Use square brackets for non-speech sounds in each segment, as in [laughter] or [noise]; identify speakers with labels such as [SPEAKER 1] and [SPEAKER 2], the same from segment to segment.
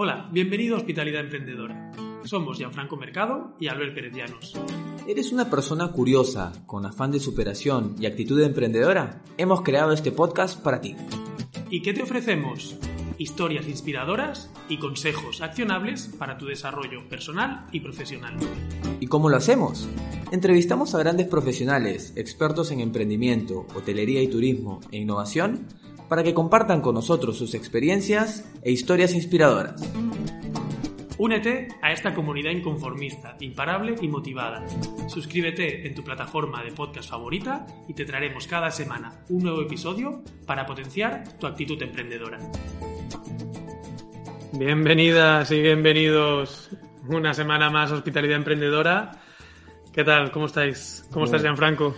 [SPEAKER 1] Hola, bienvenido a Hospitalidad Emprendedora. Somos Gianfranco Mercado y Albert Pérez Llanos.
[SPEAKER 2] ¿Eres una persona curiosa, con afán de superación y actitud emprendedora? Hemos creado este podcast para ti.
[SPEAKER 1] ¿Y qué te ofrecemos? Historias inspiradoras y consejos accionables para tu desarrollo personal y profesional.
[SPEAKER 2] ¿Y cómo lo hacemos? Entrevistamos a grandes profesionales, expertos en emprendimiento, hotelería y turismo e innovación para que compartan con nosotros sus experiencias e historias inspiradoras.
[SPEAKER 1] Únete a esta comunidad inconformista, imparable y motivada. Suscríbete en tu plataforma de podcast favorita y te traeremos cada semana un nuevo episodio para potenciar tu actitud emprendedora. Bienvenidas y bienvenidos una semana más a Hospitalidad Emprendedora. ¿Qué tal? ¿Cómo estáis? ¿Cómo estás, Gianfranco?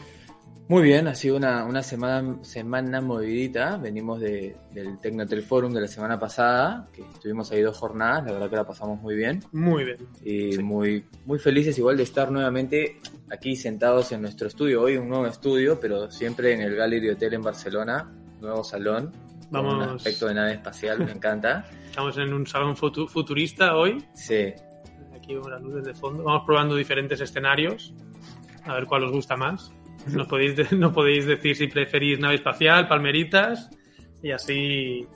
[SPEAKER 2] Muy bien, ha sido una, una semana, semana movidita. Venimos de, del Tecnotel Forum de la semana pasada, que estuvimos ahí dos jornadas, la verdad que la pasamos muy bien.
[SPEAKER 1] Muy bien.
[SPEAKER 2] Y muy, muy felices igual de estar nuevamente aquí sentados en nuestro estudio. Hoy un nuevo estudio, pero siempre en el Gallery Hotel en Barcelona, nuevo salón.
[SPEAKER 1] Vamos.
[SPEAKER 2] Con un aspecto de nave espacial, me encanta. [laughs]
[SPEAKER 1] Estamos en un salón futu- futurista hoy.
[SPEAKER 2] Sí,
[SPEAKER 1] Aquí vemos las luces de fondo. Vamos probando diferentes escenarios. A ver cuál os gusta más. Nos podéis, [laughs] podéis decir si preferís nave espacial, palmeritas. Y así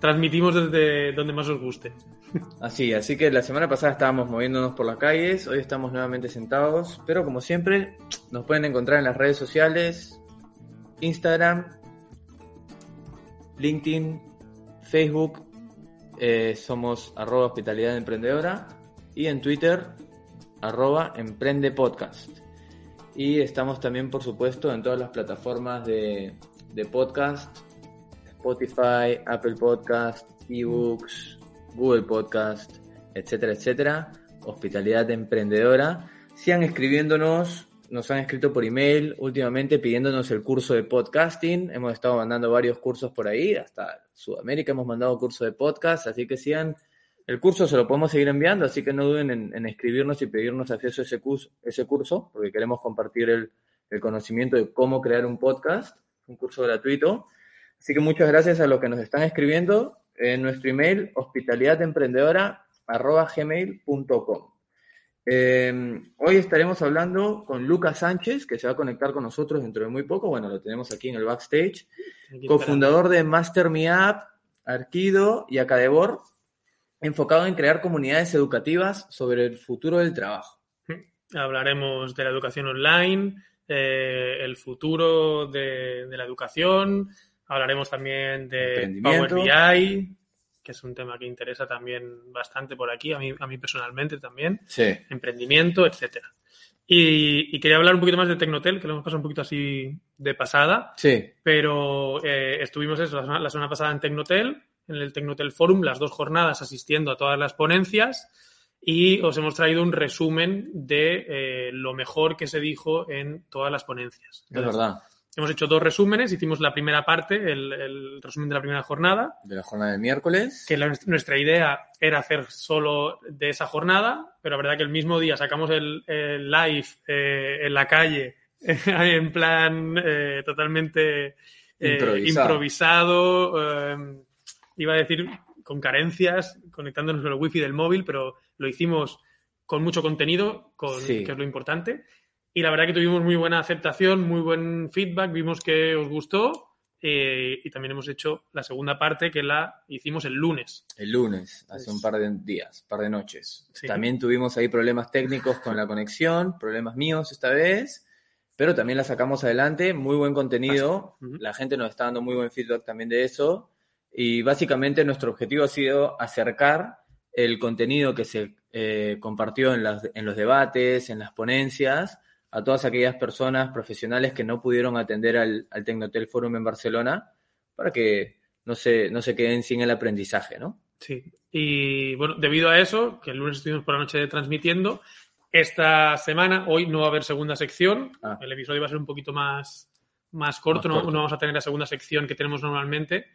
[SPEAKER 1] transmitimos desde donde más os guste.
[SPEAKER 2] así, así que la semana pasada estábamos moviéndonos por las calles, hoy estamos nuevamente sentados, pero como siempre, nos pueden encontrar en las redes sociales, Instagram, LinkedIn, Facebook, eh, somos arroba hospitalidad emprendedora y en Twitter arroba emprende podcast. Y estamos también, por supuesto, en todas las plataformas de, de podcast, Spotify, Apple Podcast, eBooks, Google Podcast, etcétera, etcétera. Hospitalidad emprendedora. Sigan escribiéndonos, nos han escrito por email últimamente pidiéndonos el curso de podcasting. Hemos estado mandando varios cursos por ahí, hasta Sudamérica hemos mandado curso de podcast, así que sigan. El curso se lo podemos seguir enviando, así que no duden en, en escribirnos y pedirnos acceso a ese curso, ese curso porque queremos compartir el, el conocimiento de cómo crear un podcast, un curso gratuito. Así que muchas gracias a los que nos están escribiendo en nuestro email hospitalidademprendedora.gmail.com. Eh, hoy estaremos hablando con Lucas Sánchez, que se va a conectar con nosotros dentro de muy poco. Bueno, lo tenemos aquí en el backstage. Cofundador de Master Me App, Arquido y Acadebor, enfocado en crear comunidades educativas sobre el futuro del trabajo.
[SPEAKER 1] Hablaremos de la educación online, eh, el futuro de, de la educación. Hablaremos también de Power. BI, que es un tema que interesa también bastante por aquí, a mí, a mí personalmente también.
[SPEAKER 2] Sí.
[SPEAKER 1] Emprendimiento, etcétera. Y, y quería hablar un poquito más de Tecnotel, que lo hemos pasado un poquito así de pasada,
[SPEAKER 2] Sí,
[SPEAKER 1] pero eh, estuvimos eso, la, semana, la semana pasada en Tecnotel, en el Tecnotel Forum, las dos jornadas asistiendo a todas las ponencias y os hemos traído un resumen de eh, lo mejor que se dijo en todas las ponencias.
[SPEAKER 2] es verdad.
[SPEAKER 1] Hemos hecho dos resúmenes, hicimos la primera parte, el, el resumen de la primera jornada,
[SPEAKER 2] De la jornada del miércoles.
[SPEAKER 1] que la- nuestra idea era hacer solo de esa jornada, pero la verdad que el mismo día sacamos el, el live eh, en la calle, [laughs] en plan eh, totalmente eh,
[SPEAKER 2] Improvisado.
[SPEAKER 1] improvisado, eh, iba a decir con carencias, conectándonos con el wifi del móvil, pero lo hicimos con mucho contenido, con,
[SPEAKER 2] Sí.
[SPEAKER 1] que es lo importante. Y la verdad que tuvimos muy buena aceptación, muy buen feedback, vimos que os gustó eh, y también hemos hecho la segunda parte que la hicimos el lunes.
[SPEAKER 2] El lunes, hace un par de días, par de noches.
[SPEAKER 1] Sí.
[SPEAKER 2] También tuvimos ahí problemas técnicos con la conexión, problemas míos esta vez, pero también la sacamos adelante, muy buen contenido,
[SPEAKER 1] Ujú.
[SPEAKER 2] la gente nos está dando muy buen feedback también de eso, y básicamente nuestro objetivo ha sido acercar el contenido que se eh, compartió en, las- en los debates, en las ponencias, a todas aquellas personas profesionales que no pudieron atender al, al Tecnotel Forum en Barcelona, para que no se, no se queden sin el aprendizaje, ¿no?
[SPEAKER 1] Sí. Y bueno, debido a eso, que el lunes estuvimos por la noche transmitiendo, esta semana, hoy no va a haber segunda sección.
[SPEAKER 2] Ah.
[SPEAKER 1] El episodio va a ser un poquito más, más corto.
[SPEAKER 2] Más
[SPEAKER 1] no,
[SPEAKER 2] corto.
[SPEAKER 1] no vamos a tener la segunda sección que tenemos normalmente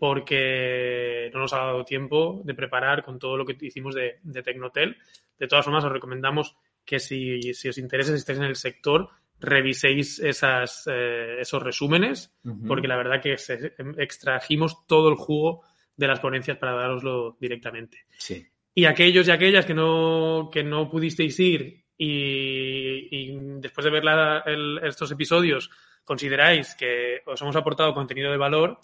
[SPEAKER 1] porque no nos ha dado tiempo de preparar con todo lo que hicimos de, de Tecnotel. De todas formas, os recomendamos que si, si os interesa, si estáis en el sector, reviséis esas, eh, esos resúmenes, porque la verdad que se- extrajimos todo el jugo de las ponencias para daroslo directamente.
[SPEAKER 2] Sí.
[SPEAKER 1] Y aquellos y aquellas que no, que no pudisteis ir y, y después de ver la- el- estos episodios consideráis que os hemos aportado contenido de valor,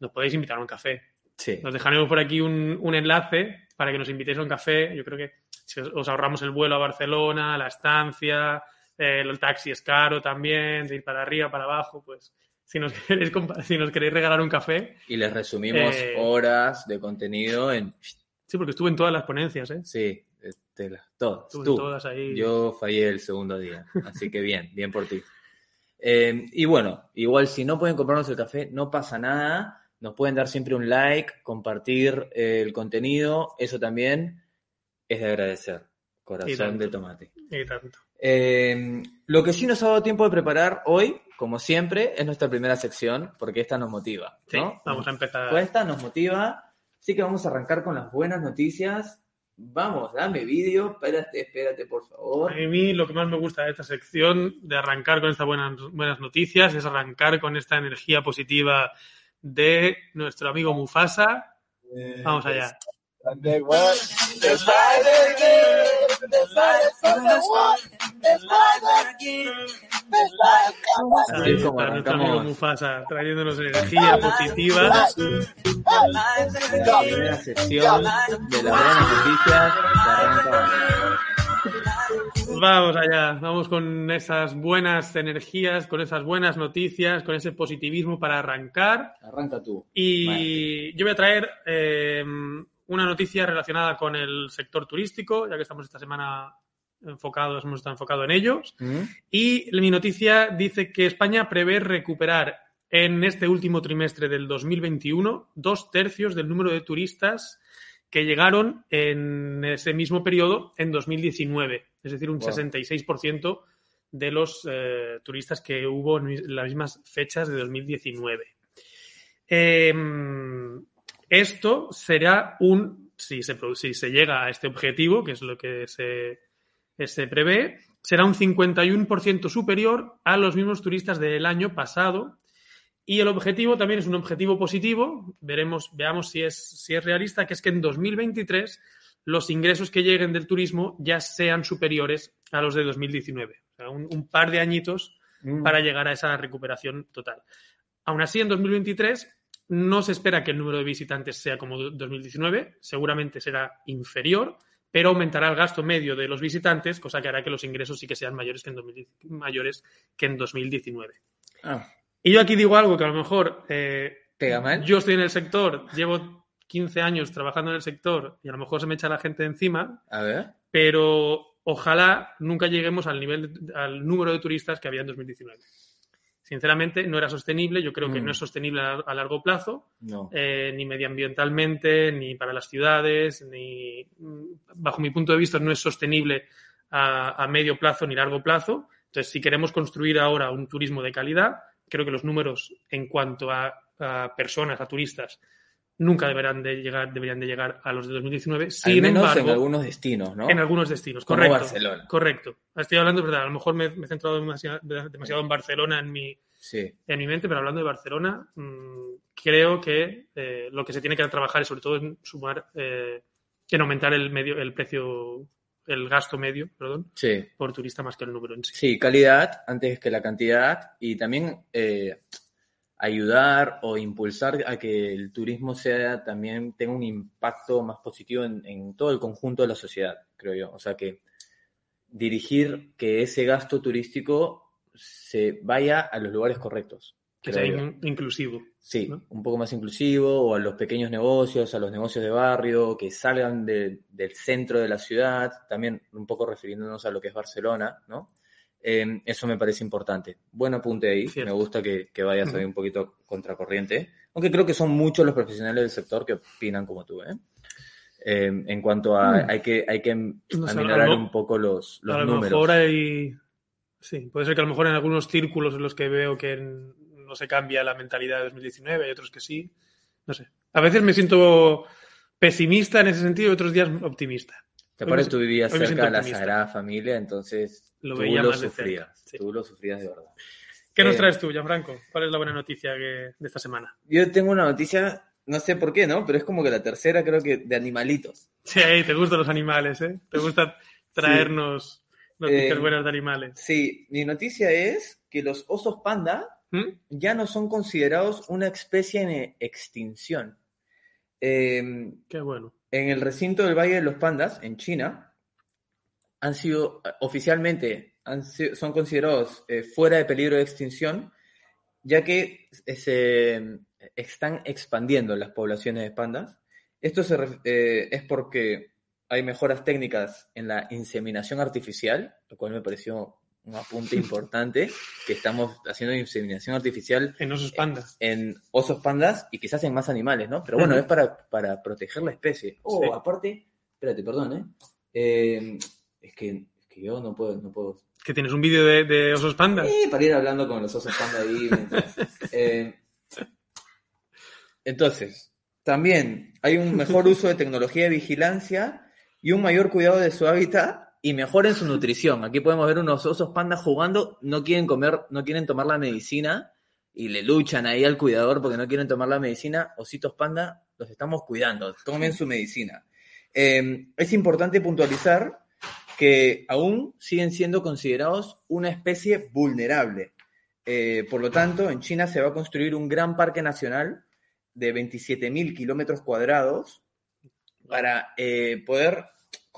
[SPEAKER 1] nos podéis invitar a un café.
[SPEAKER 2] Sí.
[SPEAKER 1] Nos dejaremos por aquí un, un enlace para que nos invitéis a un café. Yo creo que si os, os ahorramos el vuelo a Barcelona, la estancia, eh, el taxi es caro también, de ir para arriba, para abajo, pues si nos [laughs] queréis, si nos queréis regalar un café.
[SPEAKER 2] Y les resumimos
[SPEAKER 1] Eh,
[SPEAKER 2] horas de contenido en...
[SPEAKER 1] Sí, porque estuve en todas las ponencias, ¿eh?
[SPEAKER 2] Sí, este, las- todas.
[SPEAKER 1] Estuve
[SPEAKER 2] Tú.
[SPEAKER 1] en todas ahí.
[SPEAKER 2] Yo fallé el segundo día, así que bien, bien por ti. [laughs] Eh, y bueno, igual si no pueden comprarnos el café, no pasa nada. Nos pueden dar siempre un like, compartir eh, el contenido, eso también es de agradecer. Corazón de tomate.
[SPEAKER 1] Y tanto.
[SPEAKER 2] Eh, lo que sí nos ha dado tiempo de preparar hoy, como siempre, es nuestra primera sección, porque esta nos motiva.
[SPEAKER 1] Sí,
[SPEAKER 2] ¿no?
[SPEAKER 1] vamos a empezar.
[SPEAKER 2] Pues esta nos motiva, así que vamos a arrancar con las buenas noticias. Vamos, dame vídeo, espérate, espérate, por favor.
[SPEAKER 1] A mí lo que más me gusta de esta sección, de arrancar con estas buenas, buenas noticias, es arrancar con esta energía positiva de nuestro amigo Mufasa. Vamos allá. Nuestro amigo Mufasa, trayéndonos energía positiva.
[SPEAKER 2] la primera sesión de las buenas noticias. Hoy.
[SPEAKER 1] Vamos allá, vamos con esas buenas energías, con esas buenas noticias, con ese positivismo para arrancar.
[SPEAKER 2] Arranca tú.
[SPEAKER 1] Y yo voy a traer eh, una noticia relacionada con el sector turístico, ya que estamos esta semana enfocados, hemos estado enfocados en ellos.
[SPEAKER 2] ¿Mm?
[SPEAKER 1] Y mi noticia dice que España prevé recuperar en este último trimestre del 2021 dos tercios del número de turistas que llegaron en ese mismo periodo en 2019, es decir, un
[SPEAKER 2] Wow.
[SPEAKER 1] 66% de los eh, turistas que hubo en las mismas fechas de 2019. Eh, esto será un, si se, si se llega a este objetivo, que es lo que se, se prevé, será un 51% superior a los mismos turistas del año pasado. Y el objetivo también es un objetivo positivo. Veremos, veamos si es, si es realista, que es que en 2023 los ingresos que lleguen del turismo ya sean superiores a los de 2019. O sea, un, un par de añitos
[SPEAKER 2] Mm.
[SPEAKER 1] para llegar a esa recuperación total. Aún así, en 2023 no se espera que el número de visitantes sea como 2019, seguramente será inferior, pero aumentará el gasto medio de los visitantes, cosa que hará que los ingresos sí que sean mayores que en, 2010 mayores que en 2019.
[SPEAKER 2] Ah,
[SPEAKER 1] Y yo aquí digo algo que a lo mejor eh,
[SPEAKER 2] ¿Pega mal?
[SPEAKER 1] yo estoy en el sector, llevo 15 años trabajando en el sector y a lo mejor se me echa la gente encima,
[SPEAKER 2] A ver.
[SPEAKER 1] pero ojalá nunca lleguemos al nivel al número de turistas que había en 2019. Sinceramente, no era sostenible, yo creo que
[SPEAKER 2] Mm.
[SPEAKER 1] no es sostenible a, a largo plazo,
[SPEAKER 2] No.
[SPEAKER 1] eh, ni medioambientalmente, ni para las ciudades, ni mm, bajo mi punto de vista no es sostenible a, a medio plazo ni largo plazo. Entonces, si queremos construir ahora un turismo de calidad, creo que los números en cuanto a, a personas, a turistas, nunca deberán de llegar, deberían de llegar a los de 2019.
[SPEAKER 2] Al
[SPEAKER 1] Sin
[SPEAKER 2] menos
[SPEAKER 1] embargo,
[SPEAKER 2] en algunos destinos, ¿no?
[SPEAKER 1] en algunos destinos,
[SPEAKER 2] Como
[SPEAKER 1] correcto.
[SPEAKER 2] Barcelona.
[SPEAKER 1] Correcto. Estoy hablando, verdad, a lo mejor me, me he centrado demasiado, demasiado en Barcelona en mi,
[SPEAKER 2] Sí.
[SPEAKER 1] en mi mente, pero hablando de Barcelona, mmm, creo que eh, lo que se tiene que trabajar es sobre todo en sumar, eh, en aumentar el medio, el precio, el gasto medio, perdón,
[SPEAKER 2] Sí.
[SPEAKER 1] por turista más que el número en sí.
[SPEAKER 2] Sí, calidad antes que la cantidad y también eh, ayudar o impulsar a que el turismo sea también tenga un impacto más positivo en, en todo el conjunto de la sociedad, creo yo. O sea que dirigir que ese gasto turístico se vaya a los lugares correctos.
[SPEAKER 1] Que sea in- inclusivo.
[SPEAKER 2] Sí,
[SPEAKER 1] ¿no?
[SPEAKER 2] un poco más inclusivo, o a los pequeños negocios, a los negocios de barrio, que salgan de- del centro de la ciudad, también un poco refiriéndonos a lo que es Barcelona, ¿no? Eh, eso me parece importante. Buen apunte ahí,
[SPEAKER 1] Cierto.
[SPEAKER 2] me gusta que, que vayas ahí un poquito contracorriente, aunque creo que son muchos los profesionales del sector que opinan como tú, ¿eh? Eh, en cuanto a, hay que, hay que
[SPEAKER 1] No sé,
[SPEAKER 2] aminorar
[SPEAKER 1] a lo-
[SPEAKER 2] un poco los, los
[SPEAKER 1] a lo
[SPEAKER 2] números.
[SPEAKER 1] mejor hay. Sí, puede ser que a lo mejor en algunos círculos en los que veo que n- no se cambia la mentalidad de 2019, hay otros que sí. No sé. A veces me siento pesimista en ese sentido y otros días optimista.
[SPEAKER 2] Te
[SPEAKER 1] me-
[SPEAKER 2] tú vivías cerca de la. Sagrada Familia, entonces
[SPEAKER 1] Lo
[SPEAKER 2] tú
[SPEAKER 1] veía
[SPEAKER 2] lo
[SPEAKER 1] más de cerca,
[SPEAKER 2] sufrías,
[SPEAKER 1] sí.
[SPEAKER 2] tú lo sufrías de verdad.
[SPEAKER 1] ¿Qué nos
[SPEAKER 2] Eh,
[SPEAKER 1] traes tú, Gianfranco? ¿Cuál es la buena noticia que- de esta semana?
[SPEAKER 2] Yo tengo una noticia no sé por qué, ¿no? Pero es como que la tercera creo que de animalitos.
[SPEAKER 1] Sí, te gustan los animales, ¿eh? Te gusta traernos noticias
[SPEAKER 2] Eh,
[SPEAKER 1] buenas de animales.
[SPEAKER 2] Sí, mi noticia es que los osos panda
[SPEAKER 1] ¿Mm?
[SPEAKER 2] ya no son considerados una especie en extinción. Eh,
[SPEAKER 1] Qué bueno.
[SPEAKER 2] en el recinto del Valle de los Pandas, en China, han sido eh, oficialmente han son considerados eh, fuera de peligro de extinción, ya que eh, se están expandiendo las poblaciones de pandas. Esto se eh, es porque hay mejoras técnicas en la inseminación artificial, lo cual me pareció un apunte importante, que estamos haciendo inseminación artificial
[SPEAKER 1] En osos pandas.
[SPEAKER 2] en osos pandas y quizás en más animales, ¿no? Pero bueno, es para, para proteger la especie. Oh,
[SPEAKER 1] Sí.
[SPEAKER 2] aparte, espérate, perdón, ¿eh? Eh, es, que, es que yo no puedo, no puedo.
[SPEAKER 1] ¿Que tienes un vídeo de, de osos pandas?
[SPEAKER 2] Eh, para ir hablando con los osos panda ahí. mientras- [laughs] Eh, entonces, también hay un mejor uso de tecnología de vigilancia y un mayor cuidado de su hábitat y mejor en su nutrición. Aquí podemos ver unos osos pandas jugando, no quieren comer, no quieren tomar la medicina y le luchan ahí al cuidador porque no quieren tomar la medicina. Ositos panda, los estamos cuidando, tomen su medicina. Eh, es importante puntualizar que aún siguen siendo considerados una especie vulnerable. Eh, por lo tanto, en China se va a construir un gran parque nacional de 27.000 kilómetros cuadrados para eh, poder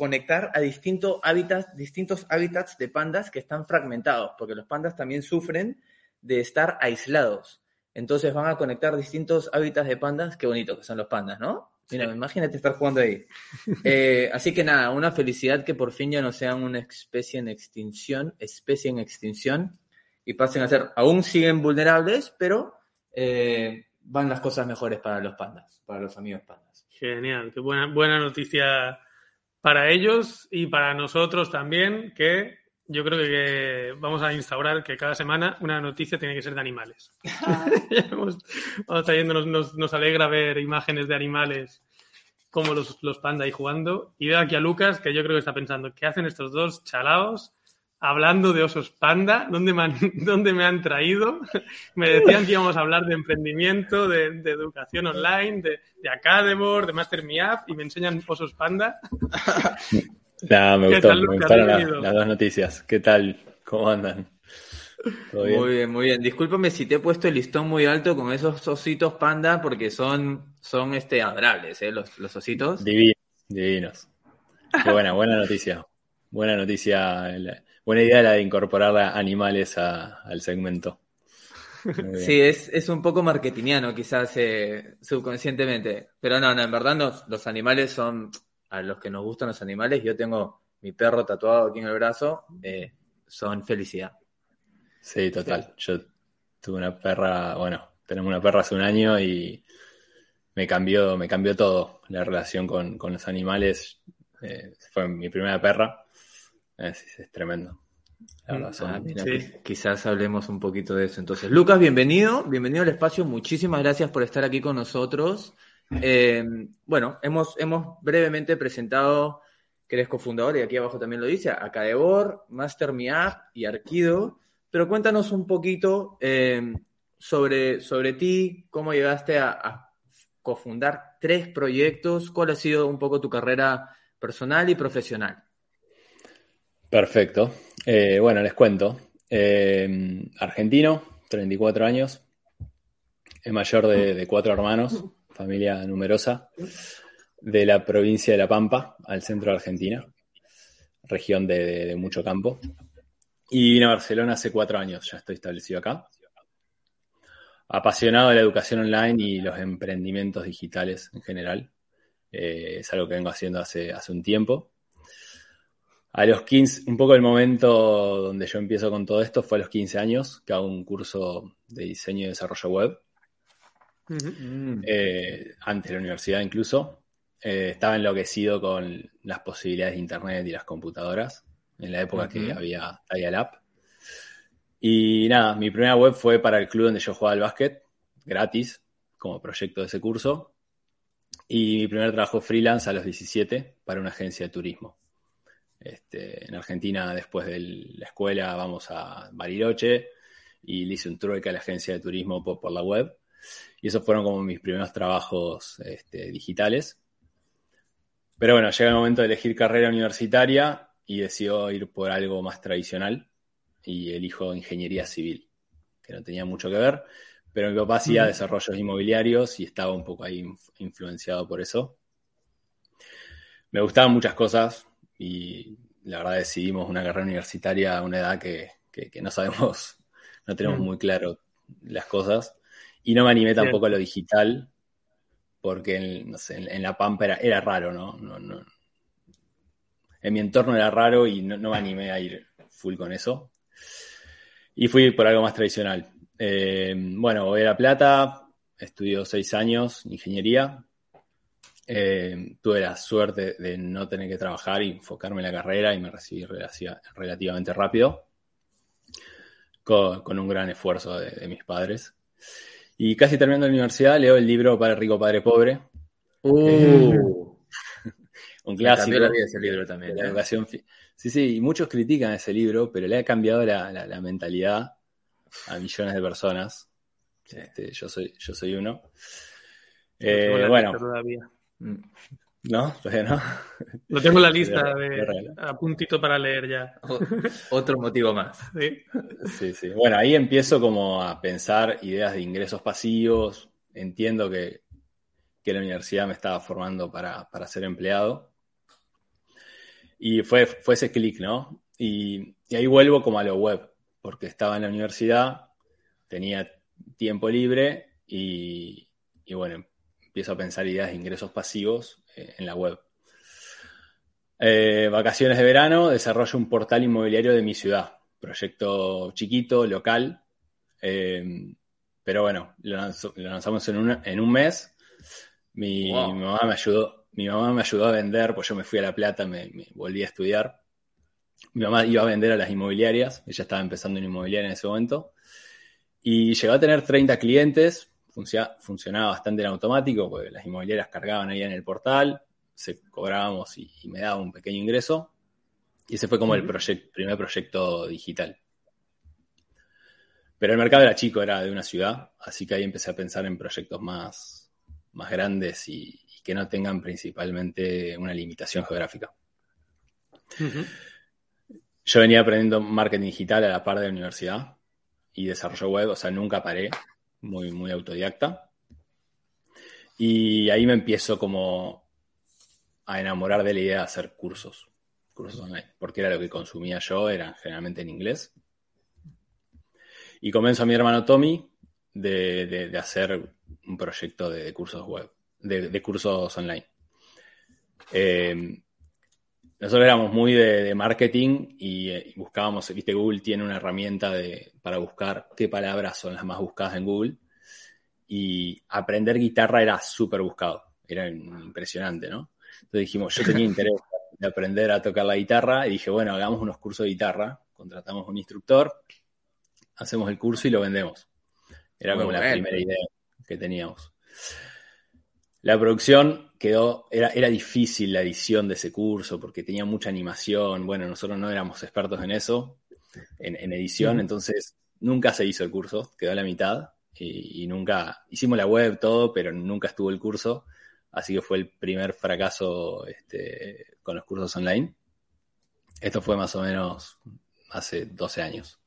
[SPEAKER 2] conectar a distintos hábitats, distintos hábitats de pandas que están fragmentados, porque los pandas también sufren de estar aislados. Entonces van a conectar distintos hábitats de pandas, qué bonito que son los pandas, ¿no? Mira, imagínate estar jugando ahí. [laughs] Eh, así que nada, una felicidad que por fin ya no sean una especie en extinción, especie en extinción, y pasen a ser, aún siguen vulnerables, pero eh, van las cosas mejores para los pandas, para los amigos pandas.
[SPEAKER 1] Genial, qué buena, buena noticia para ellos y para nosotros también, que yo creo que vamos a instaurar que cada semana una noticia tiene que ser de animales. [laughs] [laughs] vamos, vamos trayéndonos, nos, nos alegra ver imágenes de animales como los, los panda ahí jugando. Y veo aquí a Lucas que yo creo que está pensando, ¿qué hacen estos dos chalaos hablando de osos panda? ¿Dónde me han, [laughs] dónde me han traído? me decían que íbamos a hablar de emprendimiento, de, de educación online, de, de Academor, de Master Me App y me enseñan osos panda. [laughs]
[SPEAKER 3] Nah, me
[SPEAKER 1] ¿Qué
[SPEAKER 3] gustó,
[SPEAKER 1] tal,
[SPEAKER 3] me
[SPEAKER 1] Lucas?
[SPEAKER 3] gustaron las, dos noticias. ¿Qué tal? ¿Cómo andan?
[SPEAKER 2] Muy bien, muy bien. Discúlpame si te he puesto el listón muy alto con esos ositos panda, porque son, son este, adorables, ¿eh? Los, los ositos.
[SPEAKER 3] Divinos, divinos. Qué buena, buena noticia. Buena noticia. la- buena idea la de incorporar a animales a- al segmento.
[SPEAKER 2] Sí, es, es un poco marketingiano quizás eh, subconscientemente, pero no, no, en verdad los, los animales son, a los que nos gustan los animales, yo tengo mi perro tatuado aquí en el brazo, eh, son felicidad.
[SPEAKER 3] Sí, total. Yo tuve una perra, bueno, tenemos una perra hace un año y me cambió, me cambió todo la relación con, con los animales. Eh, fue mi primera perra. Es, es tremendo. La
[SPEAKER 2] Ah, mira,
[SPEAKER 1] sí.
[SPEAKER 2] qui- quizás hablemos un poquito de eso. Entonces, Lucas, bienvenido, bienvenido al espacio, muchísimas gracias por estar aquí con nosotros. Eh, bueno, hemos, hemos brevemente presentado que eres cofundador, y aquí abajo también lo dice, Acadebor, Master Me App y Arquido, pero cuéntanos un poquito eh, sobre, sobre ti, cómo llegaste a, a cofundar tres proyectos, cuál ha sido un poco tu carrera personal y profesional.
[SPEAKER 3] Perfecto. Eh, bueno, les cuento. Eh, argentino, 34 años, es mayor de, cuatro hermanos, familia numerosa, de la provincia de La Pampa, al centro de Argentina, región de mucho campo. Y vine a Barcelona hace cuatro años, ya estoy establecido acá. Apasionado de la educación online y los emprendimientos digitales en general. Eh, es algo que vengo haciendo hace, hace un tiempo. A los 15, un poco el momento donde yo empiezo con todo esto fue a los 15 años, que hago un curso de diseño y desarrollo web,
[SPEAKER 1] Ujú.
[SPEAKER 3] eh, antes de la universidad incluso. Eh, estaba enloquecido con las posibilidades de Internet y las computadoras, en la época que había dial-up. Y nada, mi primera web fue para el club donde yo jugaba al básquet, gratis, como proyecto de ese curso. Y mi primer trabajo freelance a los 17 para una agencia de turismo. Este, en Argentina, después de la escuela, vamos a Bariloche y le hice un trueque a la agencia de turismo por, por la web. Y esos fueron como mis primeros trabajos este, digitales. Pero bueno, llega el momento de elegir carrera universitaria y decido ir por algo más tradicional y elijo ingeniería civil, que no tenía mucho que ver, pero mi papá hacía desarrollos inmobiliarios y estaba un poco ahí influenciado por eso. Me gustaban muchas cosas y la verdad decidimos una carrera universitaria a una edad que, no sabemos, [laughs] no tenemos muy claro las cosas. Y no me animé tampoco a lo digital, porque en, en, La Pampa era, raro, ¿no? No, En mi entorno era raro y no, me animé a ir full con eso. Y fui por algo más tradicional. Eh, bueno, voy a La Plata, estudio seis años ingeniería. Eh, tuve la suerte de no tener que trabajar y enfocarme en la carrera y me recibí relativamente rápido, con, un gran esfuerzo de mis padres. Y casi terminando la universidad, leo el libro Padre Rico, Padre Pobre.
[SPEAKER 2] Uh, [laughs]
[SPEAKER 3] un clásico.
[SPEAKER 2] La vida ese libro también.
[SPEAKER 3] La ¿eh? educación. Sí, sí, y muchos critican ese libro, pero le ha cambiado la, mentalidad a millones de personas. Este, yo, soy, yo soy uno. Eh, bueno. Mm. ¿No? Todavía no.
[SPEAKER 1] Lo tengo en la [laughs] lista de, a puntito para leer ya.
[SPEAKER 2] Otro motivo más. [laughs]
[SPEAKER 1] ¿Sí?
[SPEAKER 3] sí, sí. Bueno, ahí empiezo como a pensar ideas de ingresos pasivos. Entiendo que, la universidad me estaba formando para, ser empleado. Y fue, fue ese clic, ¿no? Y, ahí vuelvo como a lo web, porque estaba en la universidad, tenía tiempo libre y, y bueno, empiezo a pensar ideas de ingresos pasivos eh, en la web. Eh, vacaciones de verano, desarrollo un portal inmobiliario de mi ciudad. Proyecto chiquito, local. Eh, pero bueno, lo, lanzamos en un, mes. Mi, mamá me ayudó. Mi mamá me ayudó a vender, pues yo me fui a La Plata, me, volví a estudiar. Mi mamá iba a vender a las inmobiliarias, ella estaba empezando en inmobiliaria en ese momento. Y llegó a tener 30 clientes, funcionaba bastante en automático, porque las inmobiliarias cargaban ahí en el portal, se cobrábamos y, me daba un pequeño ingreso. Y ese fue como el primer proyecto digital. Pero el mercado era chico, era de una ciudad, así que ahí empecé a pensar en proyectos más, más grandes y, que no tengan principalmente una limitación geográfica. Yo venía aprendiendo marketing digital a la par de la universidad y desarrollo web, o sea, nunca paré muy, muy autodidacta. Y ahí me empiezo como a enamorar de la idea de hacer cursos, cursos online, porque era lo que consumía yo, eran generalmente en inglés. Y convenzo a mi hermano Tommy de, hacer un proyecto de, cursos web, de, cursos online. Eh, nosotros éramos muy de, marketing y, eh, buscábamos, viste, Google tiene una herramienta de, para buscar qué palabras son las más buscadas en Google. Y aprender guitarra era súper buscado, era impresionante, ¿no? Entonces dijimos, yo tenía interés de aprender a tocar la guitarra y dije, bueno, hagamos unos cursos de guitarra, contratamos un instructor, hacemos el curso y lo vendemos. Era como la primera idea que teníamos. La producción quedó, era, era difícil la edición de ese curso porque tenía mucha animación. Bueno, nosotros no éramos expertos en eso, en, edición, entonces nunca se hizo el curso, quedó a la mitad y, nunca hicimos la web, todo, pero nunca estuvo el curso. Así que fue el primer fracaso este, con los cursos online. Esto fue más o menos hace 12 años.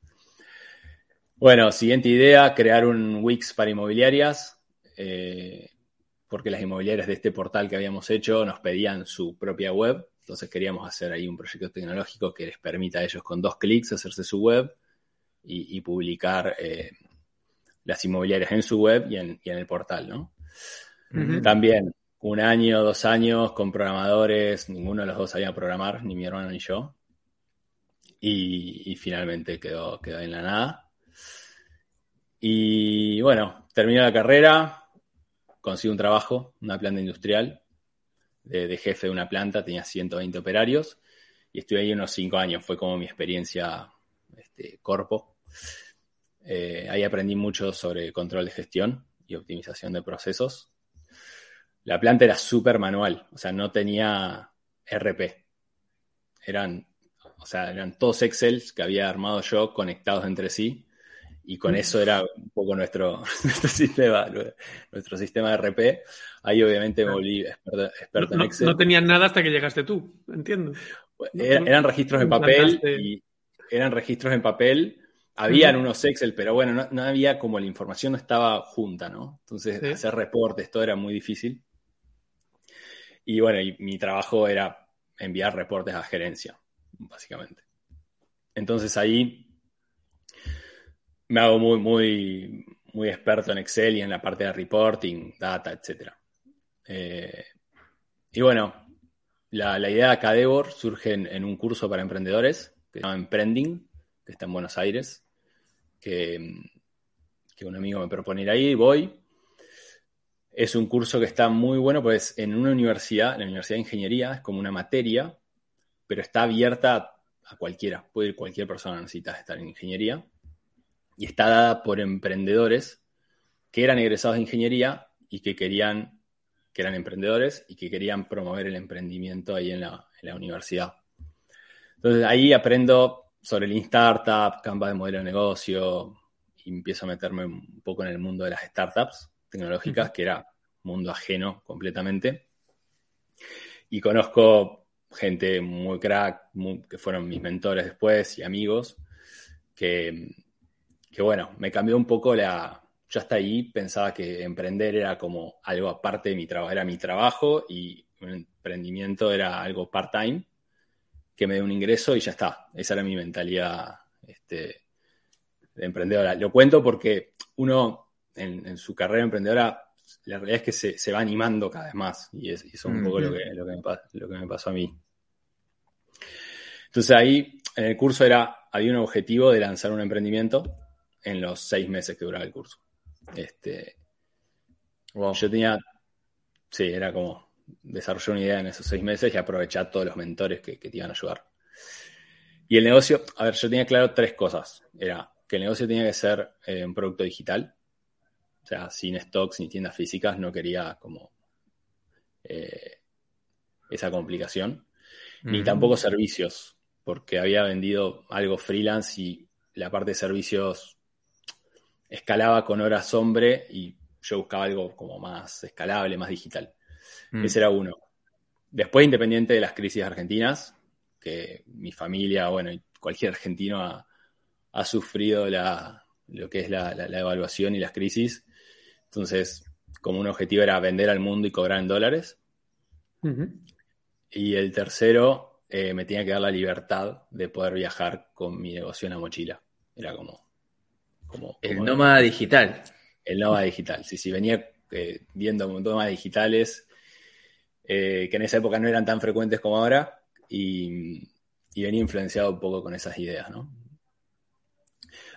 [SPEAKER 3] Bueno, siguiente idea, crear un Wix para inmobiliarias. Eh, porque las inmobiliarias de este portal que habíamos hecho nos pedían su propia web. Entonces queríamos hacer ahí un proyecto tecnológico que les permita a ellos con dos clics hacerse su web y, publicar eh, las inmobiliarias en su web y en, el portal, ¿no? También un año, dos años con programadores, ninguno de los dos sabía programar, ni mi hermano ni yo. Y, finalmente quedó, quedó en la nada. Y bueno, terminó la carrera, conseguí un trabajo, una planta industrial, de, jefe de una planta, tenía 120 operarios y estuve ahí unos 5 años, fue como mi experiencia este, corpo. Eh, ahí aprendí mucho sobre control de gestión y optimización de procesos. La planta era súper manual, o sea, no tenía RP. Eran, o sea, eran todos Excel que había armado yo conectados entre sí y con eso era un poco nuestro, [laughs] nuestro sistema, nuestro sistema de RP. Ahí obviamente me volví experto, experto
[SPEAKER 1] no,
[SPEAKER 3] en Excel.
[SPEAKER 1] No tenían nada hasta que llegaste tú, entiendo.
[SPEAKER 3] Era, eran registros en papel y eran registros en papel. Habían unos Excel, pero bueno, no, no, había como la información no estaba junta, ¿no? Entonces
[SPEAKER 1] Sí.
[SPEAKER 3] hacer reportes, todo era muy difícil. Y bueno, y mi trabajo era enviar reportes a gerencia, básicamente. Entonces ahí me hago muy, muy, muy experto en Excel y en la parte de reporting, data, etc. Eh, y bueno, la, la idea de Cadevor surge en, un curso para emprendedores que se llama Emprending, que está en Buenos Aires, que, que un amigo me propone ir ahí, voy. Es un curso que está muy bueno, pues en una universidad, en la Universidad de Ingeniería, es como una materia, pero está abierta a cualquiera, puede ir cualquier persona, necesita estar en ingeniería, y está dada por emprendedores que eran egresados de ingeniería y que querían, que eran emprendedores y que querían promover el emprendimiento ahí en la, en la universidad. Entonces ahí aprendo sobre el Startup, Canva de modelo de negocio, y empiezo a meterme un poco en el mundo de las startups tecnológicas, que era mundo ajeno completamente. Y conozco gente muy crack, muy, que fueron mis mentores después y amigos, que, que, bueno, me cambió un poco la... Yo hasta ahí pensaba que emprender era como algo aparte de mi trabajo, era mi trabajo y un emprendimiento era algo part-time, que me dé un ingreso y ya está. Esa era mi mentalidad este, de emprendedora. Lo cuento porque uno en, en, su carrera emprendedora, la realidad es que se, se va animando cada vez más y, es, y eso es un poco mm -hmm. lo, que, lo, que me, lo que me pasó a mí. Entonces ahí en el curso era, había un objetivo de lanzar un emprendimiento en los seis meses que duraba el curso. Este, wow. Yo tenía, sí, era como desarrollar una idea en esos seis meses y aprovechar todos los mentores que, que te iban a ayudar. Y el negocio, a ver, yo tenía claro tres cosas. Era que el negocio tenía que ser eh, un producto digital, o sea, sin stocks ni tiendas físicas, no quería como eh, esa complicación. -hmm. Ni tampoco servicios, porque había vendido algo freelance y la parte de servicios escalaba con horas hombre y yo buscaba algo como más escalable, más digital. Mm. Ese era uno. Después, independiente de las crisis argentinas, que mi familia, bueno, cualquier argentino ha, ha sufrido la, lo que es la, la, la, evaluación y las crisis. Entonces, como un objetivo era vender al mundo y cobrar en dólares. Uh -huh. Y el tercero, eh, me tenía que dar la libertad de poder viajar con mi negocio en la mochila. Era como... como
[SPEAKER 2] el nómada digital.
[SPEAKER 3] El nómada digital, sí, sí. Venía eh, viendo nómadas digitales eh, que en esa época no eran tan frecuentes como ahora y, y venía influenciado un poco con esas ideas, ¿no?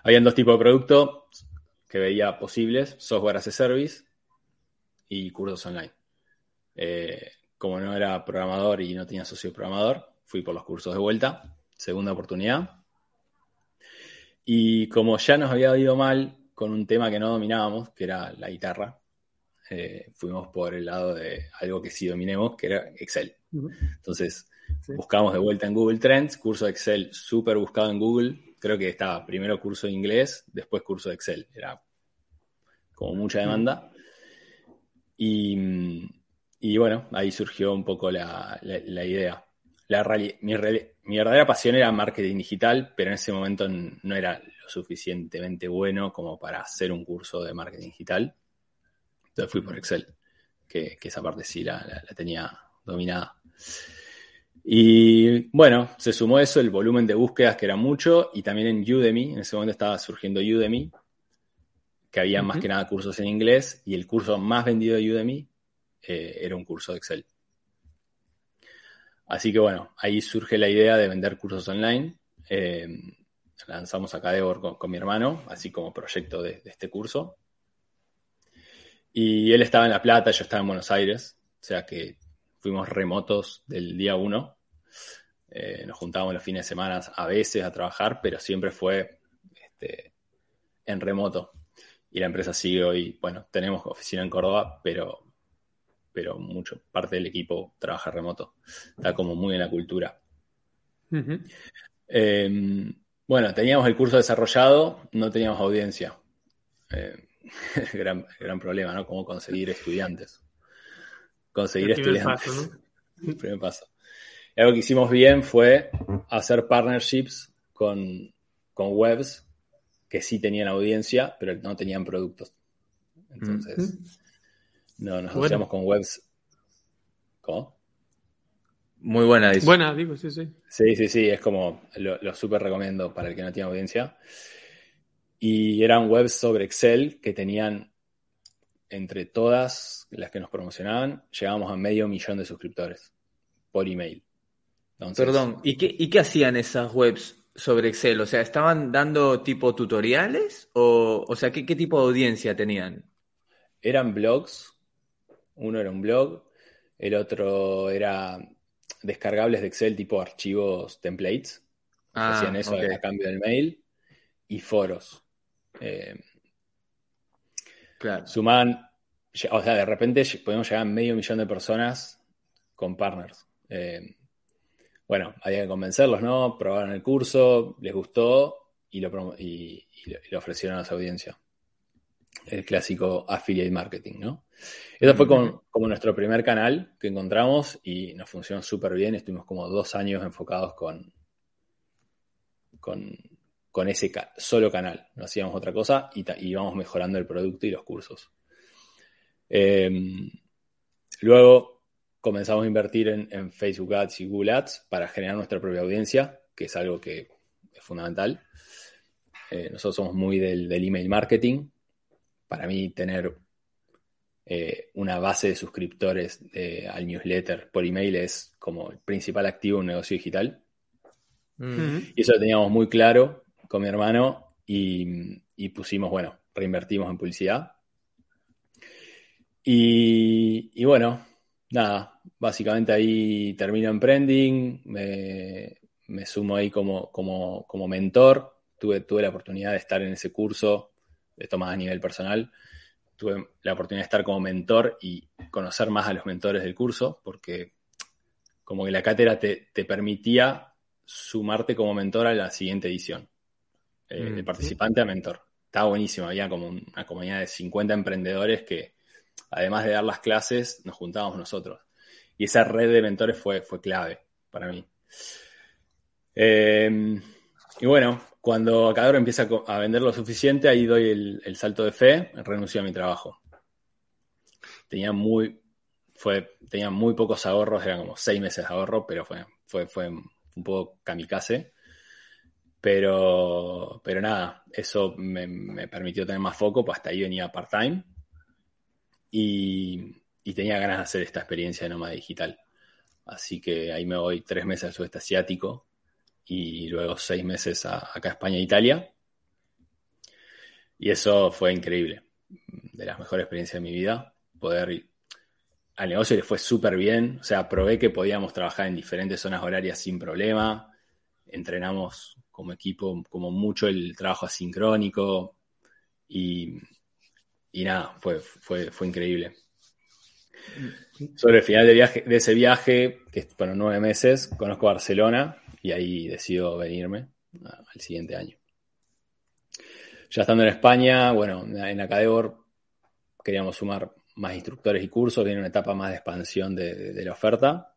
[SPEAKER 3] Habían dos tipos de productos que veía posibles, software as a service y cursos online. Eh, como no era programador y no tenía socio programador, fui por los cursos de vuelta, segunda oportunidad. Y como ya nos había ido mal con un tema que no dominábamos, que era la guitarra, eh, fuimos por el lado de algo que sí dominemos, que era Excel. Entonces, sí. buscamos de vuelta en Google Trends, curso de Excel súper buscado en Google, creo que estaba primero curso de inglés, después curso de Excel. Era como mucha demanda. Y, y bueno, ahí surgió un poco la, la, la idea. La mi, mi, verdadera pasión era marketing digital, pero en ese momento no era lo suficientemente bueno como para hacer un curso de marketing digital. Entonces fui por Excel, que, que esa parte sí la, la, la tenía dominada. Y bueno, se sumó eso, el volumen de búsquedas que era mucho, y también en Udemy, en ese momento estaba surgiendo Udemy, que había uh -huh. más que nada cursos en inglés, y el curso más vendido de Udemy eh, era un curso de Excel. Así que bueno, ahí surge la idea de vender cursos online. Eh, lanzamos Acadevor con, con, mi hermano, así como proyecto de, de, este curso. Y él estaba en La Plata, yo estaba en Buenos Aires, o sea que fuimos remotos del día uno. Eh, nos juntábamos los fines de semana a veces a trabajar, pero siempre fue este, en remoto. Y la empresa sigue hoy, bueno, tenemos oficina en Córdoba, pero, pero mucho, parte del equipo trabaja remoto. Está como muy en la cultura. Uh -huh. eh, Bueno, teníamos el curso desarrollado, no teníamos audiencia. Eh, [laughs] gran, gran problema, ¿no? Cómo conseguir estudiantes. Conseguir
[SPEAKER 1] El primer
[SPEAKER 3] estudiantes.
[SPEAKER 1] paso, ¿no? [laughs]
[SPEAKER 3] El primer paso. Y algo que hicimos bien fue hacer partnerships con, con webs que sí tenían audiencia, pero no tenían productos. Entonces, no, nos
[SPEAKER 1] Bueno.
[SPEAKER 3] asociamos con webs. ¿Cómo?
[SPEAKER 2] Muy buena, dice.
[SPEAKER 1] Buena, digo, sí, sí.
[SPEAKER 3] Sí, sí, sí, es como lo, lo súper recomiendo para el que no tiene audiencia. Y eran webs sobre Excel que tenían, entre todas las que nos promocionaban, llegábamos a medio millón de suscriptores por email. Entonces,
[SPEAKER 2] Perdón, ¿y qué, ¿y qué hacían esas webs sobre Excel? O sea, ¿estaban dando tipo tutoriales? O, o sea, ¿qué, qué tipo de audiencia tenían?
[SPEAKER 3] Eran blogs. Uno era un blog, el otro era descargables de Excel tipo archivos templates.
[SPEAKER 2] Ah,
[SPEAKER 3] Hacían eso
[SPEAKER 2] ok.
[SPEAKER 3] a cambio del mail. Y foros. Eh,
[SPEAKER 2] Claro.
[SPEAKER 3] sumaban, o sea, de repente podemos llegar a medio millón de personas con partners. Eh, bueno, había que convencerlos, ¿no? Probaron el curso, les gustó y lo, y, y lo- y lo ofrecieron a su audiencia. El clásico affiliate marketing, ¿no? Eso fue con- como nuestro primer canal que encontramos y nos funcionó súper bien. Estuvimos como dos años enfocados con, con, con ese ca- solo canal. No hacíamos otra cosa y, íbamos mejorando el producto y los cursos. Eh, luego comenzamos a invertir en, en Facebook Ads y Google Ads para generar nuestra propia audiencia, que es algo que es fundamental. Eh, nosotros somos muy del, del email marketing. Para mí, tener eh, una base de suscriptores eh, al newsletter por email es como el principal activo de un negocio digital.
[SPEAKER 2] Mm.
[SPEAKER 3] Y eso lo teníamos muy claro con mi hermano y, y pusimos, bueno, reinvertimos en publicidad. Y, y bueno, nada, básicamente ahí termino Emprending, me, me sumo ahí como, como, como mentor, tuve, tuve la oportunidad de estar en ese curso, esto más a nivel personal, tuve la oportunidad de estar como mentor y conocer más a los mentores del curso, porque como que la cátedra te, te permitía sumarte como mentor a la siguiente edición, eh,
[SPEAKER 2] Mm,
[SPEAKER 3] de participante a mentor. Estaba buenísimo, había como un- una comunidad de 50 emprendedores que, además de dar las clases, nos juntábamos nosotros. Y esa red de mentores fue, fue clave para mí. Eh, y bueno, cuando Acador empieza a vender lo suficiente, ahí doy el, el salto de fe, renuncio a mi trabajo. Tenía muy, fue, tenía muy pocos ahorros, eran como seis meses de ahorro, pero fue, fue, fue un poco kamikaze. Pero, pero nada, eso me, me permitió tener más foco, pues hasta ahí venía part-time. Y, y tenía ganas de hacer esta experiencia de nómada digital. Así que ahí me voy tres meses al sudeste asiático y luego seis meses a, acá a España e Italia. Y eso fue increíble. De las mejores experiencias de mi vida. Poder ir. Al negocio le fue súper bien. O sea, probé que podíamos trabajar en diferentes zonas horarias sin problema. Entrenamos como equipo, como mucho el trabajo asincrónico. Y, y nada, fue, fue, fue increíble. Sobre el final de, viaje, de ese viaje, que fueron nueve meses, conozco Barcelona y ahí decido venirme al siguiente año. Ya estando en España, bueno, en Acadebor queríamos sumar más instructores y cursos, viene una etapa más de expansión de, la oferta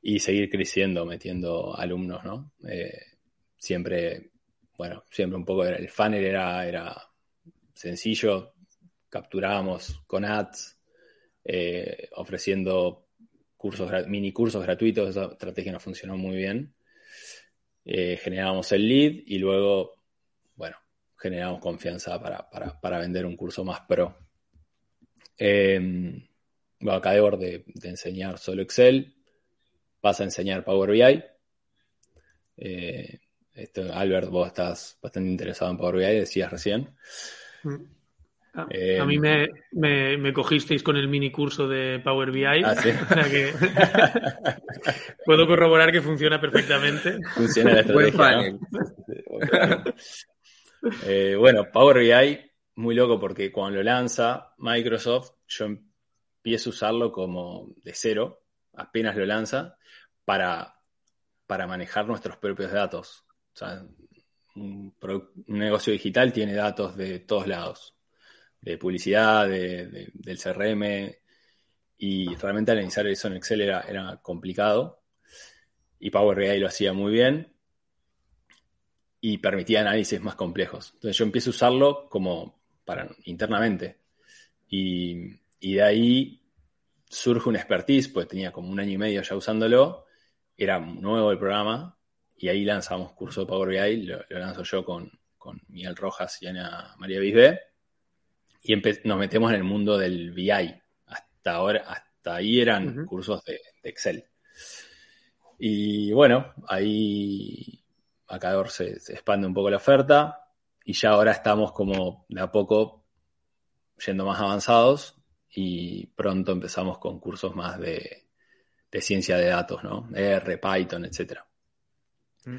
[SPEAKER 3] y seguir creciendo, metiendo alumnos, ¿no? Eh, siempre, bueno, siempre un poco el funnel era, era sencillo, capturábamos con ads, eh, ofreciendo cursos, mini cursos gratuitos, esa estrategia nos funcionó muy bien. Eh, generábamos el lead y luego, bueno, generamos confianza para, para- para vender un curso más pro. Eh, bueno, acá de, enseñar solo Excel, pasa a enseñar Power BI. Eh, esto, Albert, vos estás bastante interesado en Power BI, decías recién.
[SPEAKER 1] A,
[SPEAKER 3] Eh,
[SPEAKER 1] a mí me, me- me cogisteis con el mini curso de Power BI.
[SPEAKER 3] Ah, ¿sí? [laughs]
[SPEAKER 1] o sea que [laughs] puedo corroborar que funciona perfectamente.
[SPEAKER 3] Funciona la [laughs] estrategia, ¿no? Eh, bueno, Power BI, muy loco porque cuando lo lanza Microsoft, yo empiezo a usarlo como de cero, apenas lo lanza, para, para manejar nuestros propios datos. O sea, un negocio digital tiene datos de todos lados, de publicidad, de- de- del CRM, y realmente analizar eso en Excel era, era complicado. Y Power BI lo hacía muy bien y permitía análisis más complejos. Entonces yo empiezo a usarlo como para internamente. Y, y de ahí surge una expertise, pues tenía como un año y medio ya usándolo, era nuevo el programa, y ahí lanzamos curso de Power BI, lo, lanzo yo con, con Miguel Rojas y Ana María Bisbé, y nos metemos en el mundo del BI. Hasta ahora, hasta ahí eran cursos de, de Excel. Y bueno, ahí Acador se, se expande un poco la oferta, y ya ahora estamos como de a poco yendo más avanzados, y pronto empezamos con cursos más de, de ciencia de datos, ¿no? R, Python, etcétera.
[SPEAKER 2] Mm.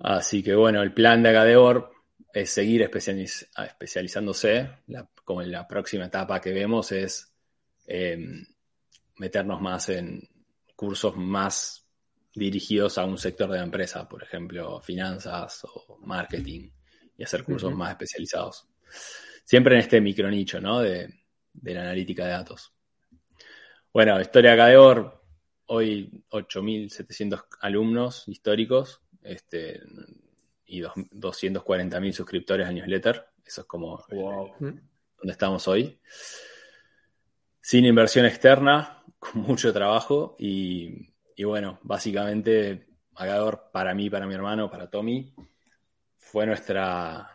[SPEAKER 3] Así que bueno, el plan de Acadebor es seguir especializ- especializándose. La- como en la próxima etapa que vemos es eh, meternos más en cursos más dirigidos a un sector de la empresa, por ejemplo, finanzas o marketing, y hacer cursos más especializados. Siempre en este micronicho, ¿no? De, de la analítica de datos. Bueno, historia de Acadebor, hoy 8.700 alumnos históricos este, y dos- 240.000 suscriptores al newsletter. Eso es como
[SPEAKER 2] Wow.
[SPEAKER 3] donde estamos hoy. Sin inversión externa, [laughs] con mucho trabajo y, y bueno, básicamente Agador para mí, para mi hermano, para Tommy, fue nuestra,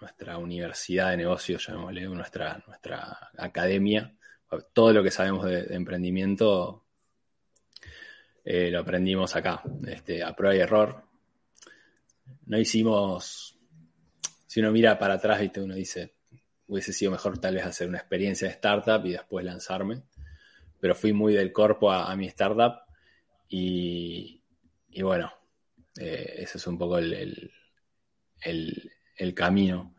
[SPEAKER 3] nuestra universidad de negocios, llamémosle, nuestra, nuestra academia. Todo lo que sabemos de, de emprendimiento eh, lo aprendimos acá, este, a prueba y error. No hicimos, si uno mira para atrás, ¿viste? uno dice, hubiese sido mejor tal vez hacer una experiencia de startup y después lanzarme. Pero fui muy del corpo a, mi startup y, y bueno, eh, ese es un poco el, el, el- camino.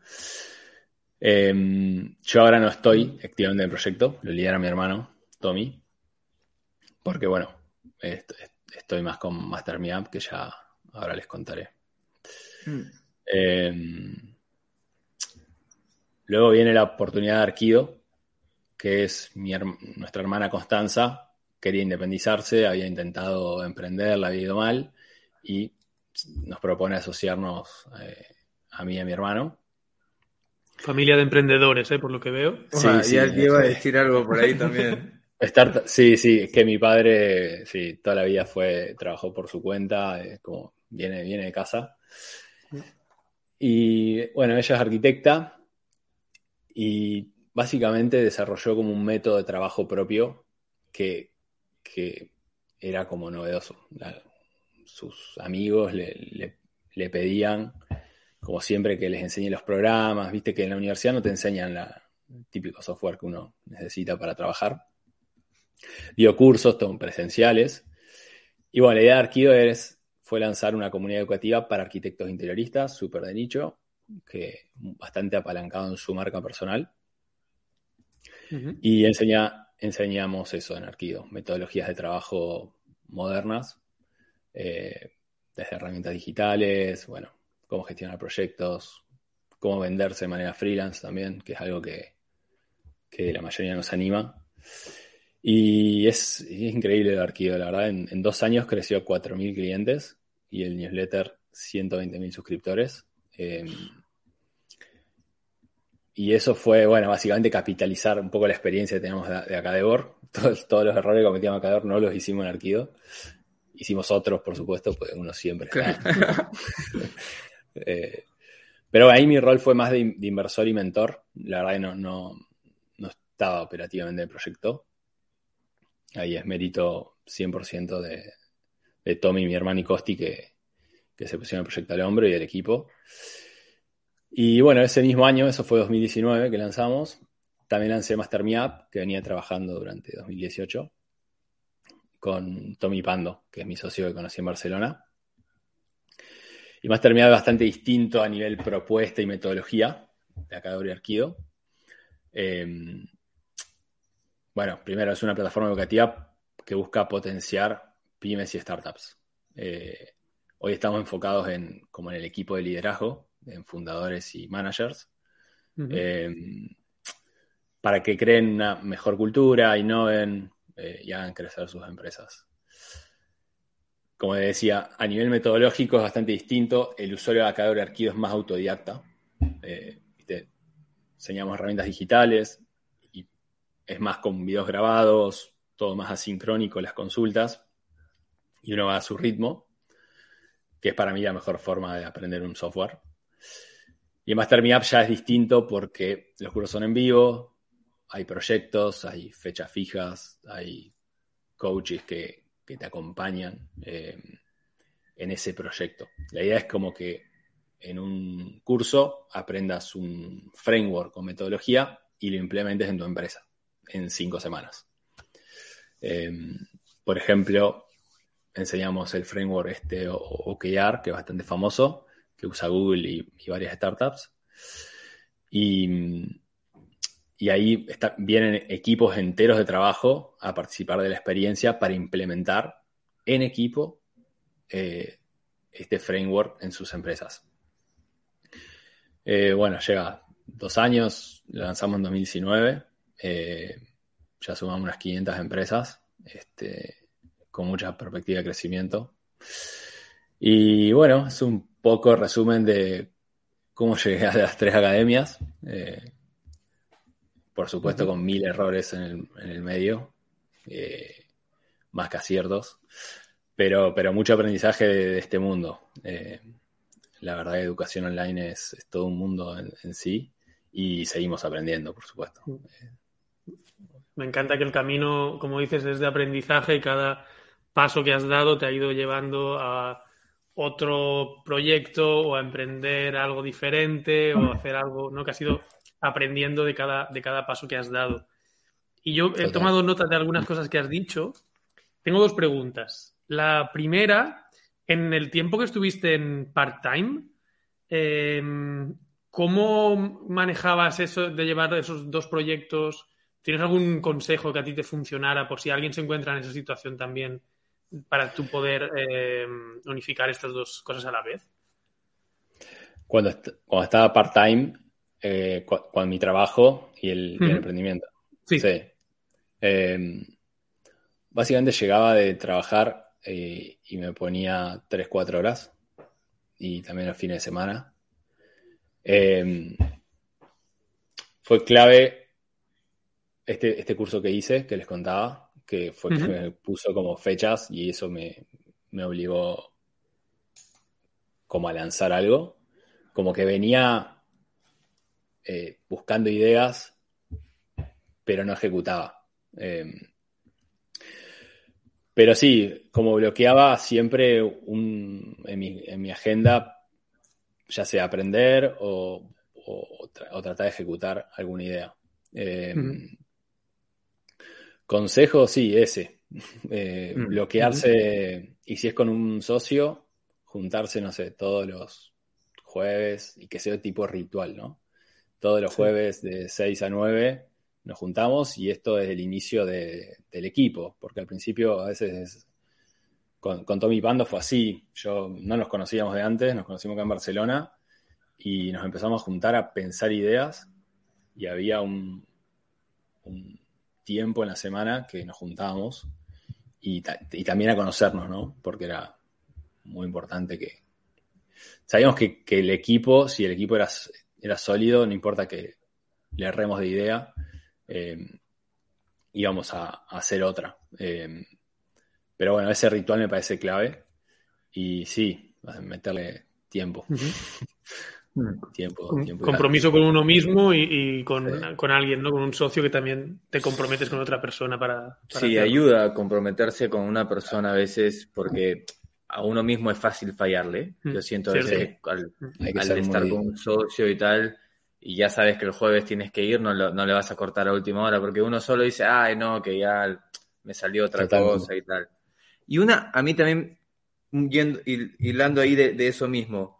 [SPEAKER 3] Eh, yo ahora no estoy activamente en el proyecto, lo lidera mi hermano, Tommy, porque bueno, est- est- estoy más con Master Me Up, que ya ahora les contaré.
[SPEAKER 2] Mm.
[SPEAKER 3] Eh, luego viene la oportunidad de Arquido, que es mi nuestra hermana Constanza, quería independizarse, había intentado emprender, la había ido mal, y nos propone asociarnos eh, a mí y a mi hermano.
[SPEAKER 1] Familia de emprendedores, ¿eh? por lo que veo.
[SPEAKER 3] Sí,
[SPEAKER 2] Ojalá,
[SPEAKER 3] sí,
[SPEAKER 2] ya iba a decir algo por ahí también. [laughs]
[SPEAKER 3] Start- sí, sí, es que mi padre, sí, toda la vida fue, trabajó por su cuenta, eh, como viene, viene de casa. Y bueno, ella es arquitecta y básicamente desarrolló como un método de trabajo propio que, que era como novedoso. Sus amigos le, le- pedían, como siempre, que les enseñe los programas, viste que en la universidad no te enseñan la, el típico software que uno necesita para trabajar dio cursos presenciales. Y bueno, la idea de Arquido es, fue lanzar una comunidad educativa para arquitectos interioristas, súper de nicho, que bastante apalancado en su marca personal. Y enseña, enseñamos eso en Arquido, metodologías de trabajo modernas, eh, desde herramientas digitales, bueno, cómo gestionar proyectos, cómo venderse de manera freelance también, que es algo que, que la mayoría nos anima. Y es, es increíble el arquivo, la verdad. En, en dos años creció a 4.000 clientes y el newsletter 120.000 suscriptores. Eh, y eso fue, bueno, básicamente capitalizar un poco la experiencia que teníamos de, de Acadebor. [laughs] Todos, todos los errores que cometíamos Acadebor no los hicimos en Arquido. Hicimos otros, por supuesto, pues uno siempre está. [laughs] Eh, pero ahí mi rol fue más de inversor y mentor. La verdad que no, no, no estaba operativamente en el proyecto. Ahí es mérito 100% de, de Tommy, mi hermano y Costi, que, que se pusieron el proyecto al hombro y el equipo. Y bueno, ese mismo año, eso fue 2019 que lanzamos, también lancé Master Me Up, que venía trabajando durante 2018, con Tommy Pando, que es mi socio que conocí en Barcelona. Y Master Me Up es bastante distinto a nivel propuesta y metodología de Arquido. Eh, bueno, primero es una plataforma educativa que busca potenciar pymes y startups. Eh, hoy estamos enfocados en, como en el equipo de liderazgo, en fundadores y managers, eh, para que creen una mejor cultura, innoven eh, y hagan crecer sus empresas. Como decía, a nivel metodológico es bastante distinto. El usuario de Academy Arquivo es más autodidacta. Eh, enseñamos herramientas digitales es más con videos grabados, todo más asincrónico las consultas y uno va a su ritmo, que es para mí la mejor forma de aprender un software. Y en Master Up ya es distinto porque los cursos son en vivo, hay proyectos, hay fechas fijas, hay coaches que, que te acompañan eh, en ese proyecto. La idea es como que en un curso aprendas un framework o metodología y lo implementes en tu empresa en cinco semanas. Eh, por ejemplo, enseñamos el framework este OKR, que es bastante famoso, que usa Google y, varias startups. Y, y ahí vienen equipos enteros de trabajo a participar de la experiencia para implementar en equipo eh, este framework en sus empresas. Eh, bueno, lleva dos años, lo lanzamos en 2019, eh, ya sumamos unas 500 empresas, este, con mucha perspectiva de crecimiento. Y bueno, es un poco resumen de cómo llegué a las tres academias. eh, por supuesto, con mil errores en el, en el medio, eh, más que aciertos, pero, pero mucho aprendizaje de, de este mundo. Eh, la verdad que educación online es, es todo un mundo en, en sí y seguimos aprendiendo, por supuesto.
[SPEAKER 1] Me encanta que el camino, como dices, es de aprendizaje y cada paso que has dado te ha ido llevando a otro proyecto o a emprender algo diferente o a hacer algo, ¿no? Que has ido aprendiendo de cada, de cada paso que has dado. Y yo he
[SPEAKER 3] Total.
[SPEAKER 1] tomado nota de algunas cosas que has dicho. Tengo dos preguntas. La primera, en el tiempo que estuviste en part-time, eh, ¿cómo manejabas eso de llevar esos dos proyectos? ¿Tienes algún consejo que a ti te funcionara por si alguien se encuentra en esa situación también para tú poder eh, unificar estas dos cosas a la vez?
[SPEAKER 3] Cuando, est- cuando estaba part-time, eh, cu- con mi trabajo y el, y el
[SPEAKER 1] Ujú.
[SPEAKER 3] emprendimiento.
[SPEAKER 1] Sí.
[SPEAKER 3] Eh, básicamente llegaba de trabajar eh, y me ponía 3-4 horas y también los fines de semana. Eh, fue clave este, este curso que hice, que les contaba, que fue que
[SPEAKER 1] Ujú.
[SPEAKER 3] me puso como fechas y eso me, me obligó como a lanzar algo. Como que venía eh, buscando ideas, pero no ejecutaba. Eh, pero sí, como bloqueaba siempre un, en, mi, en mi agenda, ya sea aprender o, o, tra- o tratar de ejecutar alguna idea. Eh,
[SPEAKER 1] Ujú.
[SPEAKER 3] Consejo, sí, ese. [laughs] Eh,
[SPEAKER 2] Mm.
[SPEAKER 3] bloquearse, y si es con un socio, juntarse, no sé, todos los jueves y que sea tipo ritual, ¿no? Todos los
[SPEAKER 1] Sí.
[SPEAKER 3] jueves de 6 a 9 nos juntamos y esto es el inicio de- del equipo, porque al principio a veces es- con, con Tommy Pando fue así, yo no nos conocíamos de antes, nos conocimos acá en Barcelona y nos empezamos a juntar a pensar ideas y había un, un tiempo en la semana que nos juntábamos y, ta- y también a conocernos, ¿no? Porque era muy importante que... Sabíamos que, que el equipo, si el equipo era, sólido, no importa que le erremos de idea, eh, íbamos a, a hacer otra. Eh, pero bueno, ese ritual me parece clave y sí, meterle tiempo,
[SPEAKER 1] Un [laughs]
[SPEAKER 3] tiempo. y
[SPEAKER 1] compromiso con uno mismo y, y con,
[SPEAKER 3] Sí.
[SPEAKER 1] con alguien, ¿no? Con un socio que también te comprometes con otra persona para. para
[SPEAKER 2] Sí,
[SPEAKER 1] hacerlo.
[SPEAKER 2] ayuda a comprometerse con una persona a veces porque a uno mismo es fácil fallarle.
[SPEAKER 1] Mm,
[SPEAKER 2] Yo siento a veces al,
[SPEAKER 3] que
[SPEAKER 2] al estar con un socio y tal, y ya sabes que el jueves tienes que ir, no, lo- no le vas a cortar a última hora, porque uno solo dice, ay, no, que ya me salió otra cosa y tal. Y una, a mí también, yendo, hil- hilando ahí de, de eso mismo,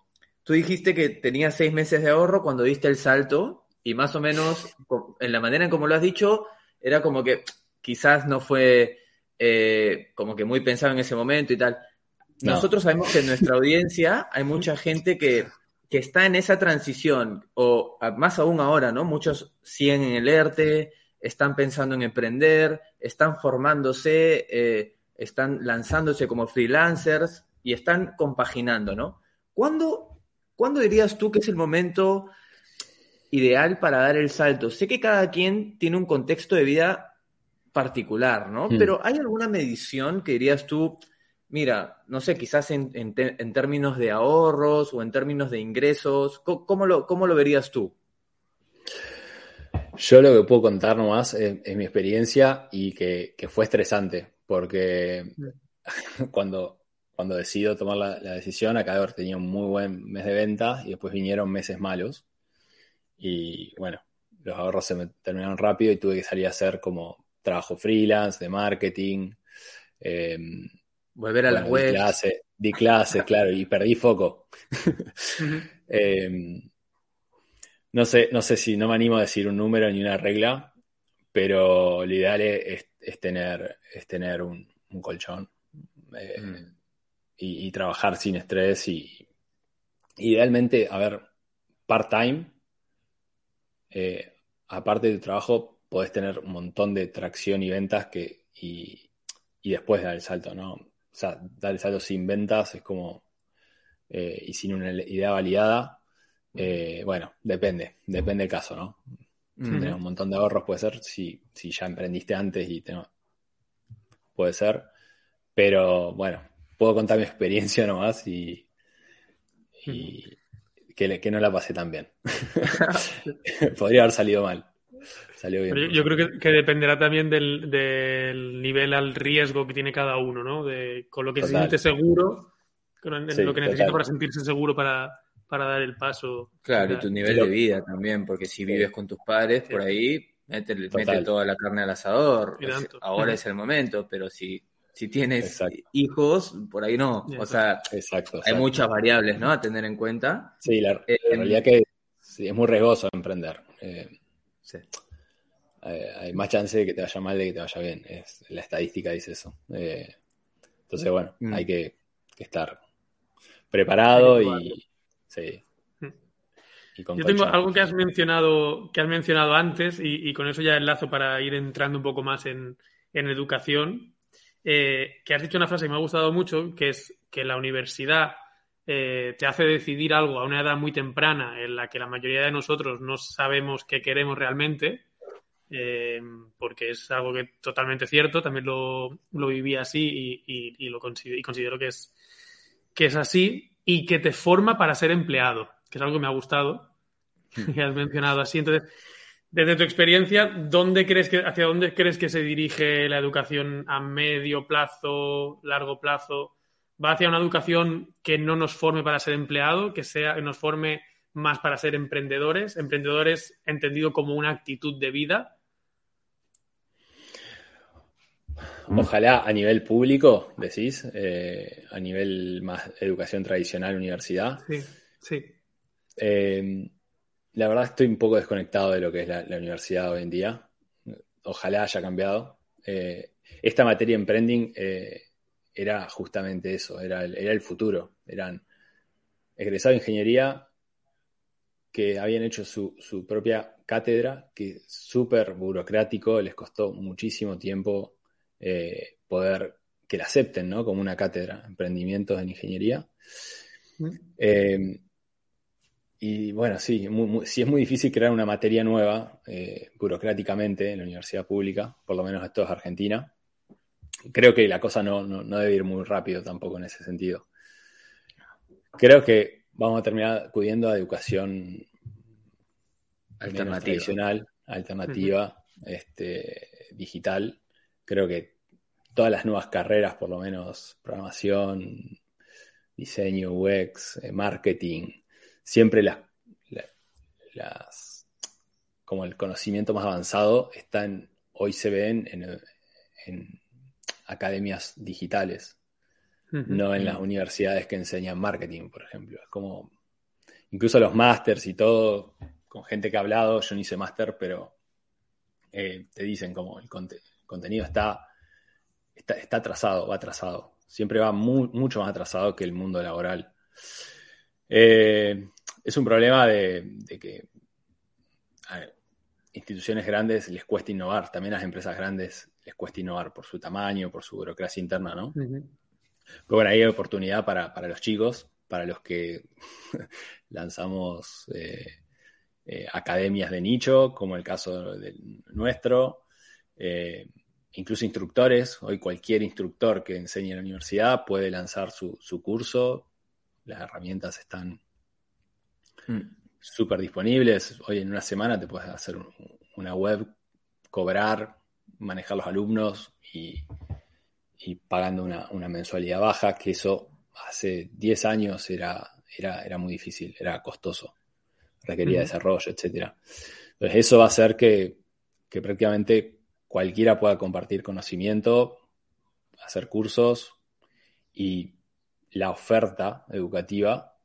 [SPEAKER 2] tú dijiste que tenías seis meses de ahorro cuando diste el salto, y más o menos, en la manera en como lo has dicho, era como que quizás no fue eh, como que muy pensado en ese momento y tal.
[SPEAKER 3] No.
[SPEAKER 2] nosotros sabemos que en nuestra audiencia hay mucha gente que, que está en esa transición, o más aún ahora, ¿no? Muchos siguen en el ERTE, están pensando en emprender, están formándose, eh, están lanzándose como freelancers y están compaginando, ¿no? ¿Cuándo, ¿Cuándo dirías tú que es el momento ideal para dar el salto? Sé que cada quien tiene un contexto de vida particular, ¿no?
[SPEAKER 3] Mm.
[SPEAKER 2] Pero ¿hay alguna medición que dirías tú, mira, no sé, quizás en, en términos de ahorros o en términos de ingresos, co- ¿cómo, lo, cómo lo verías tú?
[SPEAKER 3] Yo lo que puedo contar nomás es, es mi experiencia y que, que fue estresante, porque [laughs] cuando, cuando decido tomar la, la decisión, acá de haber tenido un muy buen mes de venta y después vinieron meses malos. Y bueno, los ahorros se me terminaron rápido y tuve que salir a hacer como trabajo freelance, de marketing. eh,
[SPEAKER 2] Volver a
[SPEAKER 3] bueno,
[SPEAKER 2] las
[SPEAKER 3] di
[SPEAKER 2] webs.
[SPEAKER 3] clase- di clases, claro, y perdí foco. Eh, no sé, no sé si no me animo a decir un número ni una regla, pero lo ideal es, es tener, es tener un, un colchón eh,
[SPEAKER 2] Mm.
[SPEAKER 3] Y, y trabajar sin estrés y idealmente, a ver, part-time, eh, aparte de tu trabajo, podés tener un montón de tracción y ventas que, y, y después dar el salto, ¿no? O sea, dar el salto sin ventas es como, eh, y sin una idea validada, eh, bueno, depende, depende del caso, ¿no? Si tenés un montón de ahorros puede ser, si, si ya emprendiste antes y te- puede ser, pero bueno, puedo contar mi experiencia nomás y, y que, no la pasé tan bien. [laughs] [laughs] Podría haber salido mal. Salió bien.
[SPEAKER 1] Yo, yo creo que, que dependerá también del, del nivel al riesgo que tiene cada uno, ¿no? De, con lo que se
[SPEAKER 3] Total.
[SPEAKER 1] siente seguro, con
[SPEAKER 3] Sí,
[SPEAKER 1] lo que necesita
[SPEAKER 3] total.
[SPEAKER 1] para sentirse seguro para, para dar el paso.
[SPEAKER 2] Claro, y tu nivel de vida también, porque si vives con tus padres por ahí, mete toda la carne al asador. Ahora [laughs] es el momento, pero si, si tienes
[SPEAKER 3] Exacto.
[SPEAKER 2] hijos, por ahí no. O sea,
[SPEAKER 3] Exacto.
[SPEAKER 2] hay muchas variables, ¿no? A tener en cuenta.
[SPEAKER 3] Sí, la,
[SPEAKER 2] Eh,
[SPEAKER 3] la realidad que sí, es muy riesgoso emprender. Eh,
[SPEAKER 2] Sí.
[SPEAKER 3] eh, hay más chance de que te vaya mal de que te vaya bien. Es, la estadística dice eso. Eh, entonces, bueno,
[SPEAKER 2] Mm.
[SPEAKER 3] hay que, que estar preparado y, sí,
[SPEAKER 1] Mm. Yo tengo algo que has mencionado, que has mencionado antes, y, y con eso ya enlazo para ir entrando un poco más en, en educación. Eh, que has dicho una frase que me ha gustado mucho, que es que la universidad eh, te hace decidir algo a una edad muy temprana en la que la mayoría de nosotros no sabemos qué queremos realmente, eh, porque es algo que totalmente cierto, también lo, lo viví así y, y- y lo considero, y considero que es, que es así, y que te forma para ser empleado, que es algo que me ha gustado, [laughs] que has mencionado así. Entonces, desde tu experiencia, ¿dónde crees que, ¿hacia dónde crees que se dirige la educación a medio plazo, largo plazo? ¿Va hacia una educación que no nos forme para ser empleado, que sea, que nos forme más para ser emprendedores? Emprendedores entendido como una actitud de vida.
[SPEAKER 3] Ojalá a nivel público, decís, eh, a nivel más educación tradicional, universidad.
[SPEAKER 1] Sí, sí.
[SPEAKER 3] Eh, la verdad estoy un poco desconectado de lo que es la, la universidad hoy en día. Ojalá haya cambiado. Eh, esta materia emprending eh, era justamente eso, era el, era el futuro. Eran egresados de ingeniería que habían hecho su, su propia cátedra, que súper burocrático, les costó muchísimo tiempo eh, poder que la acepten, ¿no? Como una cátedra, emprendimientos en ingeniería. Eh, y bueno, sí, muy, muy- sí es muy difícil crear una materia nueva eh, burocráticamente en la universidad pública, por lo menos esto es Argentina. Creo que la cosa no, no, no debe ir muy rápido tampoco en ese sentido. Creo que vamos a terminar acudiendo a educación
[SPEAKER 2] Alternativa.
[SPEAKER 3] tradicional, alternativa, este, digital. Creo que todas las nuevas carreras, por lo menos programación, diseño, UX, eh, marketing, siempre las, la- las, como el conocimiento más avanzado están, hoy se ven en, en academias digitales, no en las universidades que enseñan marketing, por ejemplo. Es como, incluso los másters y todo, con gente que ha hablado, yo no hice máster, pero eh, te dicen como el conte- contenido está, está, está atrasado, va atrasado. siempre va mu- mucho más atrasado que el mundo laboral. Eh, es un problema de, de que a instituciones grandes les cuesta innovar, también a las empresas grandes les cuesta innovar por su tamaño, por su burocracia interna, ¿no? Pero bueno, ahí hay oportunidad para, para los chicos, para los que [laughs] lanzamos eh, eh, academias de nicho, como el caso del nuestro, eh, incluso instructores. Hoy cualquier instructor que enseñe en la universidad puede lanzar su, su curso. Las herramientas están
[SPEAKER 2] Mm.
[SPEAKER 3] súper disponibles. Hoy en una semana te puedes hacer un- una web, cobrar, manejar los alumnos y, y pagando una, una mensualidad baja, que eso hace 10 años era, era, era muy difícil, era costoso, requería desarrollo, etcétera. Entonces eso va a hacer que, que prácticamente cualquiera pueda compartir conocimiento, hacer cursos y la oferta educativa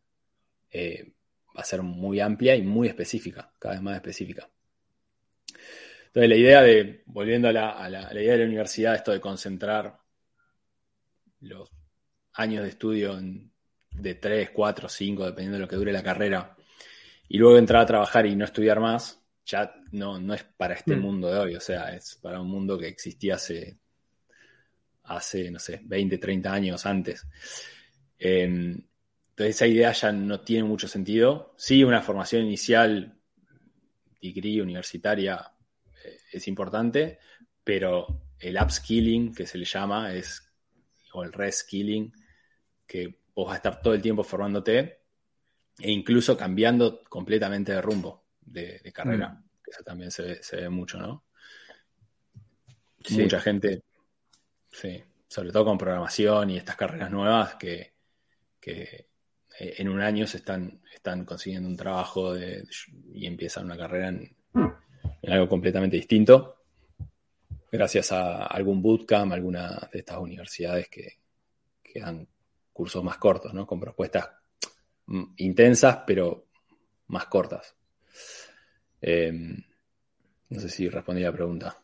[SPEAKER 3] eh, a ser muy amplia y muy específica, cada vez más específica. Entonces la idea de, volviendo a la, a la- a la idea de la universidad, esto de concentrar los años de estudio en- de 3, 4, 5, dependiendo de lo que dure la carrera, y luego entrar a trabajar y no estudiar más, ya no, no es para este
[SPEAKER 1] Mm.
[SPEAKER 3] mundo de hoy, o sea, es para un mundo que existía hace, hace no sé, 20, 30 años antes. Eh, entonces esa idea ya no tiene mucho sentido. Sí, una formación inicial, degree universitaria, eh, es importante, pero el upskilling, que se le llama, es, o el reskilling, que vos vas a estar todo el tiempo formándote e incluso cambiando completamente de rumbo de, de carrera. Que Eso también se ve, se ve mucho, ¿no?
[SPEAKER 2] Sí.
[SPEAKER 3] Mucha gente, sí, sobre todo con programación y estas carreras nuevas que, que en un año se están, están consiguiendo un trabajo de- y empiezan una carrera en, en algo completamente distinto, gracias a algún bootcamp, alguna de estas universidades que, que dan cursos más cortos, ¿no? Con propuestas mm, intensas, pero más cortas. Eh, no sé si respondí la pregunta.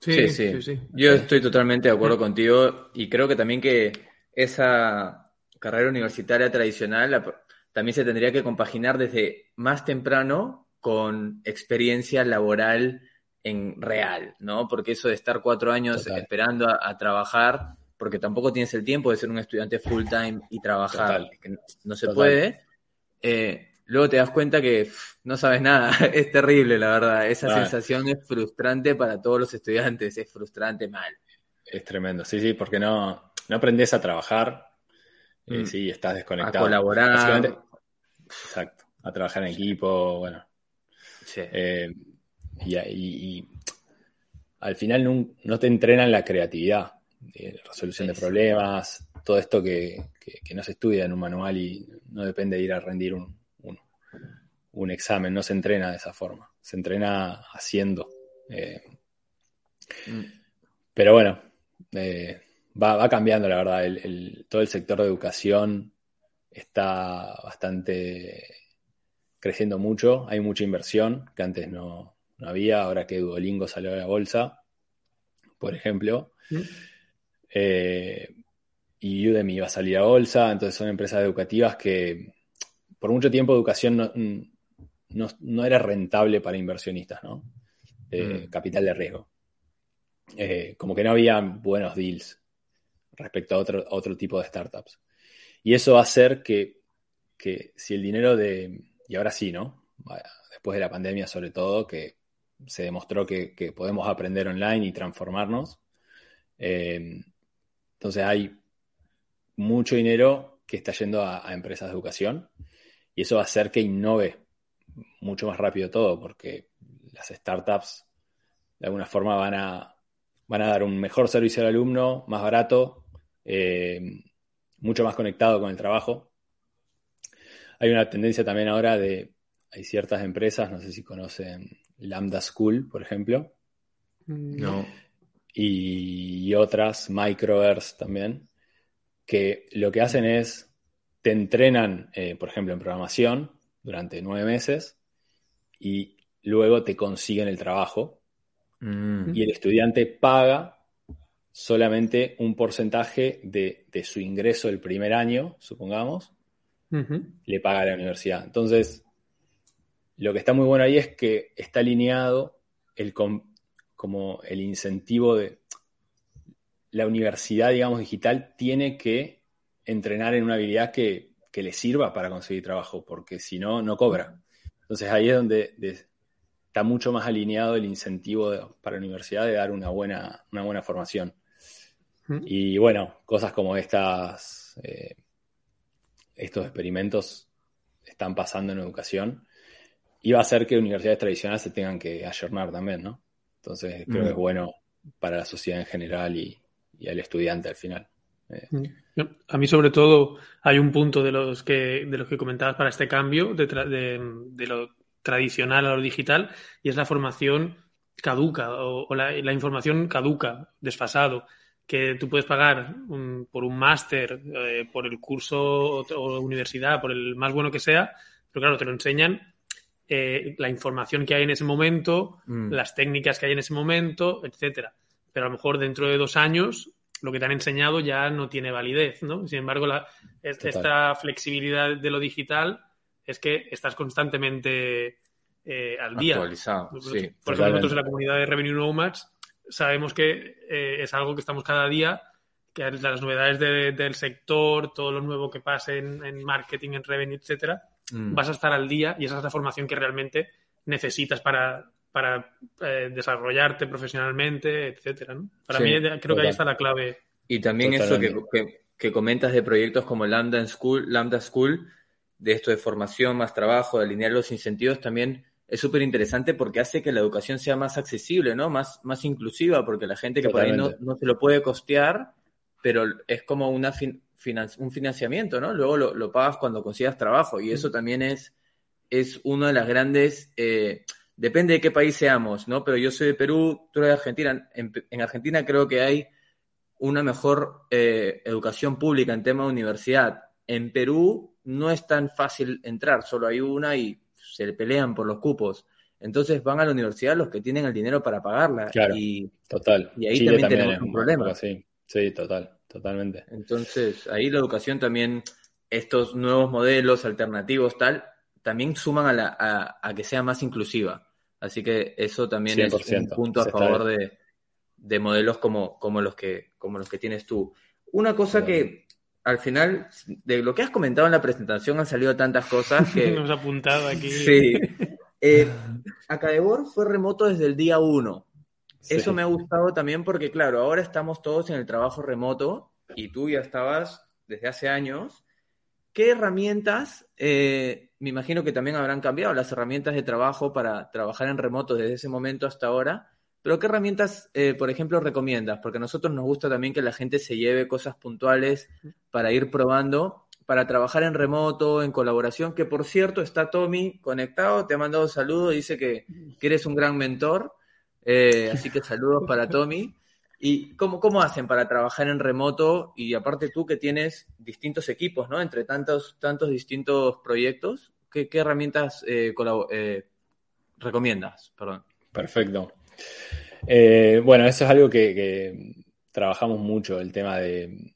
[SPEAKER 2] Sí, sí. Yo estoy totalmente de acuerdo contigo y creo que también que esa carrera universitaria tradicional la- también se tendría que compaginar desde más temprano con experiencia laboral en real, ¿no? Porque eso de estar cuatro años
[SPEAKER 3] Total.
[SPEAKER 2] esperando a, a trabajar, porque tampoco tienes el tiempo de ser un estudiante full time y trabajar, que no, no se
[SPEAKER 3] Total.
[SPEAKER 2] puede, eh, luego te das cuenta que pff, no sabes nada. [laughs] Es terrible, la verdad. Esa sensación es frustrante para todos los estudiantes, es frustrante mal.
[SPEAKER 3] Es tremendo, sí, sí, porque no, no aprendes a trabajar, eh,
[SPEAKER 2] Mm.
[SPEAKER 3] sí, estás
[SPEAKER 2] A
[SPEAKER 3] desconectado.
[SPEAKER 2] colaborar.
[SPEAKER 3] Básicamente, exacto, a trabajar en equipo, bueno.
[SPEAKER 2] Sí.
[SPEAKER 3] eh, y, y- y al final nun- no, te entrenan la creatividad, eh, resolución de
[SPEAKER 2] Sí.
[SPEAKER 3] problemas, todo esto que, que- que no se estudia en un manual y no depende de ir a rendir un, un- un examen, no se entrena de esa forma, se entrena haciendo. eh,
[SPEAKER 2] Mm.
[SPEAKER 3] pero bueno, eh, va, va cambiando, la verdad. El- el- todo el sector de educación está bastante creciendo mucho. Hay mucha inversión que antes no, no había. Ahora que Duolingo salió a la bolsa, por ejemplo.
[SPEAKER 1] Mm.
[SPEAKER 3] Eh, y Udemy va a salir a bolsa. Entonces son empresas educativas que por mucho tiempo educación no, no, no era rentable para inversionistas, ¿no? Eh,
[SPEAKER 2] Mm.
[SPEAKER 3] Capital de riesgo. Eh, como que no había buenos deals respecto a otro, otro tipo de startups. Y eso va a hacer que, que si el dinero de, y ahora sí, ¿no? Después de la pandemia sobre todo, que se demostró que, que podemos aprender online y transformarnos. Eh, entonces hay mucho dinero que está yendo a, a empresas de educación y eso va a hacer que innove mucho más rápido todo, porque las startups de alguna forma van a, van a dar un mejor servicio al alumno, más barato, eh, mucho más conectado con el trabajo. Hay una tendencia también ahora de, hay ciertas empresas, no sé si conocen Lambda School, por ejemplo,
[SPEAKER 2] No.
[SPEAKER 3] y, y otras, Microverse también, que lo que hacen es, te entrenan, eh, por ejemplo, en programación durante nueve meses y luego te consiguen el trabajo
[SPEAKER 2] Mm.
[SPEAKER 3] y el estudiante paga solamente un porcentaje de, de su ingreso del primer año, supongamos, le paga a la universidad. Entonces, lo que está muy bueno ahí es que está alineado el, com- como el incentivo de la universidad, digamos, digital, tiene que entrenar en una habilidad que, que le sirva para conseguir trabajo, porque si no, no cobra. Entonces ahí es donde de- está mucho más alineado el incentivo de- para la universidad de dar una buena, una buena formación. Y bueno, cosas como estas, eh, estos experimentos están pasando en educación y va a hacer que universidades tradicionales se tengan que ayornar también, ¿no? Entonces creo
[SPEAKER 2] Mm.
[SPEAKER 3] que es bueno para la sociedad en general y, y al estudiante al final.
[SPEAKER 1] A mí, sobre todo, hay un punto de los que, de los que comentabas para este cambio de, tra- de- de lo tradicional a lo digital, y es la formación caduca o, o la, la información caduca, desfasado, que tú puedes pagar un- por un máster, eh, por el curso o, o universidad, por el más bueno que sea, pero claro, te lo enseñan eh, la información que hay en ese momento,
[SPEAKER 2] Mm.
[SPEAKER 1] las técnicas que hay en ese momento, etcétera. Pero a lo mejor dentro de dos años lo que te han enseñado ya no tiene validez, ¿no? Sin embargo, la, es- esta flexibilidad de lo digital es que estás constantemente eh, al día.
[SPEAKER 2] Actualizado,
[SPEAKER 1] Por ejemplo, nosotros en la comunidad de Revenue Nomads sabemos que eh, es algo que estamos cada día, que las novedades de- del sector, todo lo nuevo que pase en, en marketing, en revenue, etcétera,
[SPEAKER 2] Mm.
[SPEAKER 1] vas a estar al día y esa es la formación que realmente necesitas para, para eh, desarrollarte profesionalmente, etcétera. ¿no? Para
[SPEAKER 2] Sí,
[SPEAKER 1] mí creo que
[SPEAKER 3] total.
[SPEAKER 1] ahí está la clave.
[SPEAKER 2] Y también eso que, que- que comentas de proyectos como Lambda School, Lambda School, de esto de formación, más trabajo, de alinear los incentivos, también es súper interesante porque hace que la educación sea más accesible, ¿no? Más, más inclusiva, porque la gente que por ahí no,
[SPEAKER 3] Totalmente.
[SPEAKER 2] no se lo puede costear, pero es como una fin- finan- un financiamiento, ¿no? Luego lo, lo pagas cuando consigas trabajo y eso también es, es una de las grandes... eh, depende de qué país seamos, ¿no? Pero yo soy de Perú, tú eres de Argentina. En, en Argentina creo que hay una mejor eh, educación pública en tema de universidad. En Perú no es tan fácil entrar, solo hay una y se le pelean por los cupos. Entonces van a la universidad los que tienen el dinero para pagarla.
[SPEAKER 3] Claro.
[SPEAKER 2] Y
[SPEAKER 3] Total.
[SPEAKER 2] Y ahí también tenemos un problema.
[SPEAKER 3] así. Sí, total, totalmente.
[SPEAKER 2] entonces ahí la educación también, estos nuevos modelos alternativos, tal, también suman a, la, a, a que sea más inclusiva. Así que eso también es un
[SPEAKER 3] 100%,
[SPEAKER 2] punto a favor de, de modelos como, como, los que, como los que tienes tú. Una cosa que al final, de lo que has comentado en la presentación han salido tantas cosas que... [laughs]
[SPEAKER 1] Nos apuntado aquí.
[SPEAKER 2] Sí. Eh, Acadebor fue remoto desde el día uno.
[SPEAKER 3] Sí.
[SPEAKER 2] Eso me ha gustado también porque, claro, ahora estamos todos en el trabajo remoto y tú ya estabas desde hace años. ¿Qué herramientas, eh, me imagino que también habrán cambiado las herramientas de trabajo para trabajar en remoto desde ese momento hasta ahora? Pero ¿qué herramientas, eh, por ejemplo, recomiendas? Porque a nosotros nos gusta también que la gente se lleve cosas puntuales para ir probando, para trabajar en remoto, en colaboración, que por cierto está Tommy conectado, te ha mandado un saludo, dice que, que eres un gran mentor, eh, así que saludos para [laughs] Tommy. ¿Y cómo, cómo hacen para trabajar en remoto? Y aparte tú que tienes distintos equipos, ¿no? Entre tantos, tantos distintos proyectos, ¿qué, qué herramientas eh, eh, recomiendas? Perdón.
[SPEAKER 3] Perfecto. Eh, bueno, eso es algo que, que trabajamos mucho, el tema de,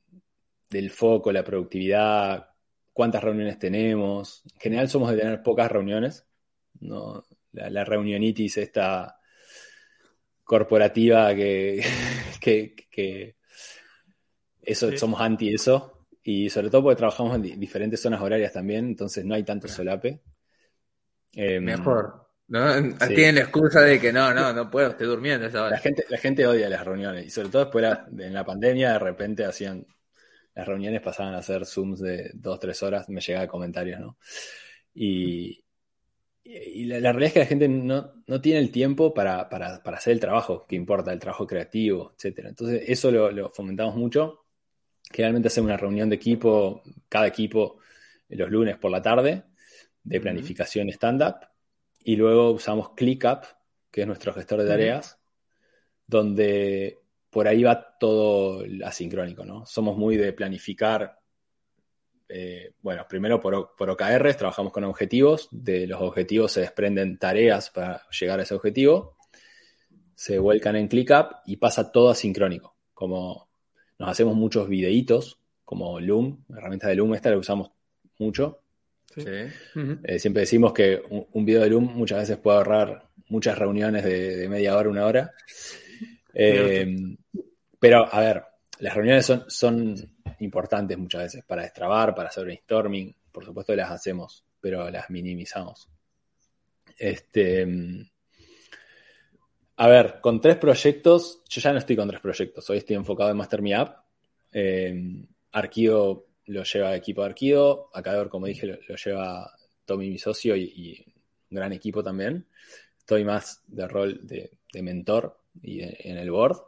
[SPEAKER 3] del foco, la productividad, cuántas reuniones tenemos. En general somos de tener pocas reuniones. ¿no? La, la reunionitis esta corporativa que, [laughs] que, que eso,
[SPEAKER 1] Sí.
[SPEAKER 3] somos anti eso. Y sobre todo porque trabajamos en di- diferentes zonas horarias también, entonces no hay tanto solape.
[SPEAKER 2] Mejor. ¿No?
[SPEAKER 3] Sí.
[SPEAKER 2] Tienen la excusa de que no, no, no puedo, estoy durmiendo a esa
[SPEAKER 3] La
[SPEAKER 2] hora.
[SPEAKER 3] gente, la gente odia las reuniones y sobre todo después la- de- en la pandemia de repente hacían las reuniones pasaban a ser Zooms de dos, tres horas, me llegaba comentarios, ¿no? Y, y la, la realidad es que la gente no, no tiene el tiempo para, para- para hacer el trabajo que importa, el trabajo creativo, etcétera. Entonces eso lo, lo fomentamos mucho. Generalmente hacemos una reunión de equipo, cada equipo los lunes por la tarde, de planificación stand-up, y luego usamos ClickUp, que es nuestro gestor de tareas, donde por ahí va todo asincrónico, ¿no? Somos muy de planificar, eh, bueno, primero por, por OKRs, trabajamos con objetivos, de los objetivos se desprenden tareas para llegar a ese objetivo, se vuelcan en ClickUp y pasa todo asincrónico. como nos hacemos muchos videitos, como Loom, la herramienta de Loom, esta la usamos mucho.
[SPEAKER 2] Sí.
[SPEAKER 3] Eh, siempre decimos que un, un video de Loom muchas veces puede ahorrar muchas reuniones de, de media hora, una hora. Eh, pero, a ver, las reuniones son, son importantes muchas veces para destrabar, para hacer brainstorming. Por supuesto las hacemos, pero las minimizamos. Este, a ver, con tres proyectos, yo ya no estoy con tres proyectos. Hoy estoy enfocado en Master Me App. Eh, Arquido lo lleva equipo de Arquido. Acador, como dije, lo, lleva Tommy, mi socio, y, un gran equipo también. Estoy más de rol de, mentor y en el board.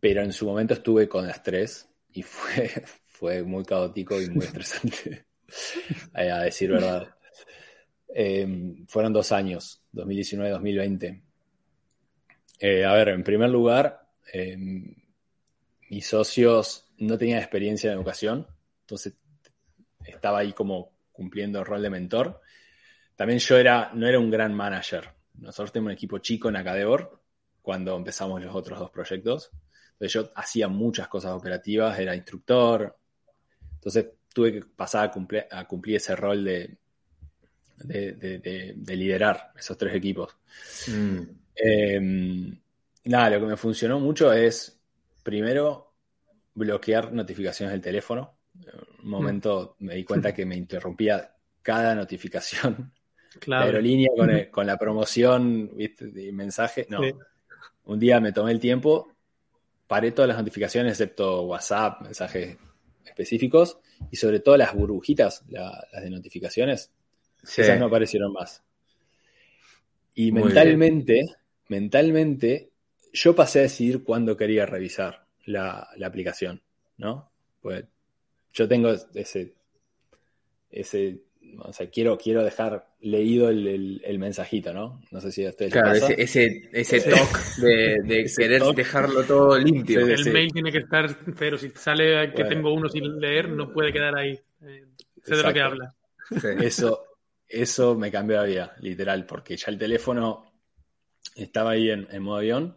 [SPEAKER 3] Pero en su momento estuve con las tres y fue, [laughs] fue muy caótico y muy estresante, [laughs] eh, a decir verdad. Eh, fueron dos años, 2019-2020. Eh, a ver, en primer lugar, eh, mis socios no tenían experiencia en educación, entonces estaba ahí como cumpliendo el rol de mentor. También yo era, no era un gran manager. Nosotros tenemos un equipo chico en Acadebor cuando empezamos los otros dos proyectos. Entonces yo hacía muchas cosas operativas, era instructor. Entonces tuve que pasar a cumplir, a cumplir ese rol de, de, de- de- de liderar esos tres equipos.
[SPEAKER 2] Mm.
[SPEAKER 3] Eh, nada, lo que me funcionó mucho es, primero, bloquear notificaciones del teléfono. En un momento me di cuenta que me interrumpía cada notificación. [laughs] La
[SPEAKER 1] Claro.
[SPEAKER 3] aerolínea con, el- [laughs] con la promoción, ¿viste? de mensaje. No.
[SPEAKER 1] Sí.
[SPEAKER 3] Un día me tomé el tiempo, paré todas las notificaciones excepto WhatsApp, mensajes específicos y sobre todo las burbujitas, la- las de notificaciones.
[SPEAKER 2] Sí.
[SPEAKER 3] Esas no aparecieron más. Y
[SPEAKER 2] Muy
[SPEAKER 3] mentalmente, mentalmente, yo pasé a decidir cuándo quería revisar la, la aplicación, ¿no? Pues yo tengo ese, ese, o sea, quiero, quiero dejar leído el, el- el mensajito, ¿no? No sé si a ustedes les
[SPEAKER 2] Claro,
[SPEAKER 3] pasa.
[SPEAKER 2] ese, ese, ese toque de, de [laughs]
[SPEAKER 3] Ese
[SPEAKER 2] querer dejarlo todo limpio.
[SPEAKER 3] Sí,
[SPEAKER 1] El
[SPEAKER 3] sí.
[SPEAKER 1] mail tiene que estar cero. Si sale que
[SPEAKER 3] Bueno.
[SPEAKER 1] tengo uno sin leer, no puede quedar ahí. Eh, sé de lo que habla.
[SPEAKER 2] Sí.
[SPEAKER 3] Eso, eso me cambió la vida, literal, porque ya el teléfono estaba ahí en, en modo avión.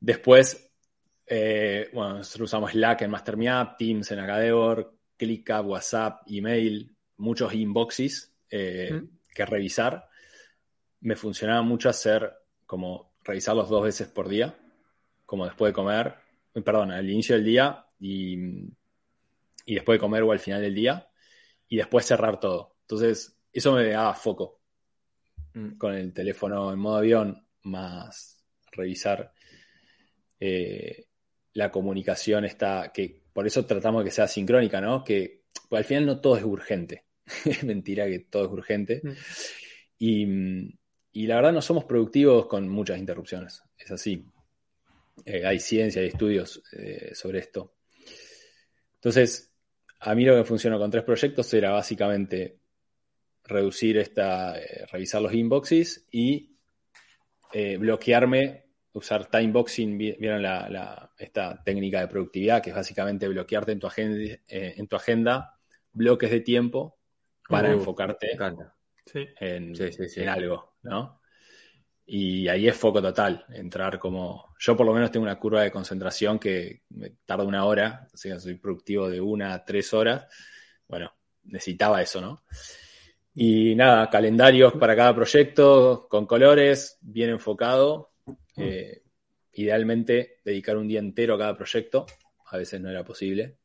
[SPEAKER 3] Después, eh, bueno, nosotros usamos Slack en MasterMeUp, Teams en Acadebor, ClickUp, WhatsApp, email, muchos inboxes eh, que revisar. Me funcionaba mucho hacer como revisarlos dos veces por día, como después de comer, eh, perdón, al inicio del día y, y después de comer o al final del día y después cerrar todo. Entonces, eso me daba foco
[SPEAKER 2] Mm.
[SPEAKER 3] con el teléfono en modo avión, más revisar eh, la comunicación está, que por eso tratamos de que sea sincrónica, ¿no? Que pues, al final no todo es urgente. [laughs] es mentira que todo es urgente.
[SPEAKER 1] Mm.
[SPEAKER 3] Y, y la verdad no somos productivos con muchas interrupciones. Es así. Eh, hay ciencia, hay estudios eh, sobre esto. Entonces, a mí lo que funcionó con tres proyectos era básicamente reducir esta, eh, revisar los inboxes y bloquearme, usar timeboxing, vi- vieron la, la- esta técnica de productividad que es básicamente bloquearte en tu agenda, eh, en tu agenda bloques de tiempo para
[SPEAKER 2] Uh,
[SPEAKER 3] enfocarte
[SPEAKER 2] encanta.
[SPEAKER 1] Sí.
[SPEAKER 3] en,
[SPEAKER 2] Sí, sí, sí.
[SPEAKER 3] en algo, ¿no? Y ahí es foco total, entrar como... Yo por lo menos tengo una curva de concentración que me tarda una hora, o sea, soy productivo de una a tres horas. Bueno, necesitaba eso, ¿no? Y nada, calendarios para cada proyecto, con colores, bien enfocado. Eh, idealmente dedicar un día entero a cada proyecto, a veces no era posible.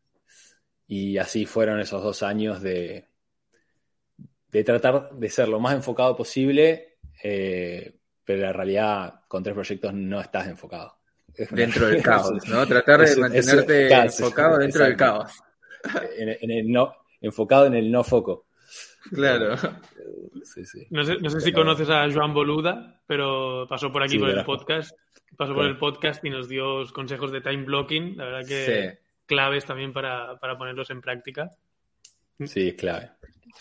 [SPEAKER 3] Y así fueron esos dos años de, de tratar de ser lo más enfocado posible, eh, pero en realidad con tres proyectos no estás enfocado.
[SPEAKER 2] Dentro del [laughs] caos, ¿no? Tratar de mantenerte enfocado dentro del caos.
[SPEAKER 3] en, en el no, enfocado en el no foco.
[SPEAKER 2] Claro.
[SPEAKER 3] Sí, sí.
[SPEAKER 1] No sé, no sé si conoces a Joan Boluda, pero pasó por aquí
[SPEAKER 3] Sí,
[SPEAKER 1] por el podcast. Pasó por el podcast y nos dio consejos de time blocking, la verdad que claves también para, para ponerlos en práctica.
[SPEAKER 3] Sí, es clave.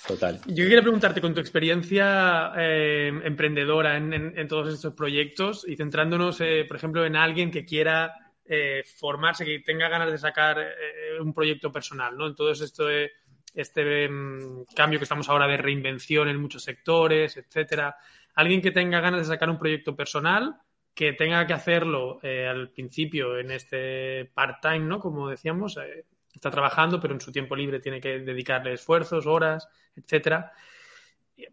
[SPEAKER 3] Total.
[SPEAKER 1] Yo quería preguntarte, con tu experiencia eh, emprendedora en, en- en todos estos proyectos y centrándonos, eh, por ejemplo, en alguien que quiera eh, formarse, que tenga ganas de sacar eh, un proyecto personal, ¿no? En todo esto, eh, este mm, cambio que estamos ahora de reinvención en muchos sectores, etcétera. Alguien que tenga ganas de sacar un proyecto personal, que tenga que hacerlo eh, al principio en este part-time, ¿no? Como decíamos, eh, está trabajando, pero en su tiempo libre tiene que dedicarle esfuerzos, horas, etcétera.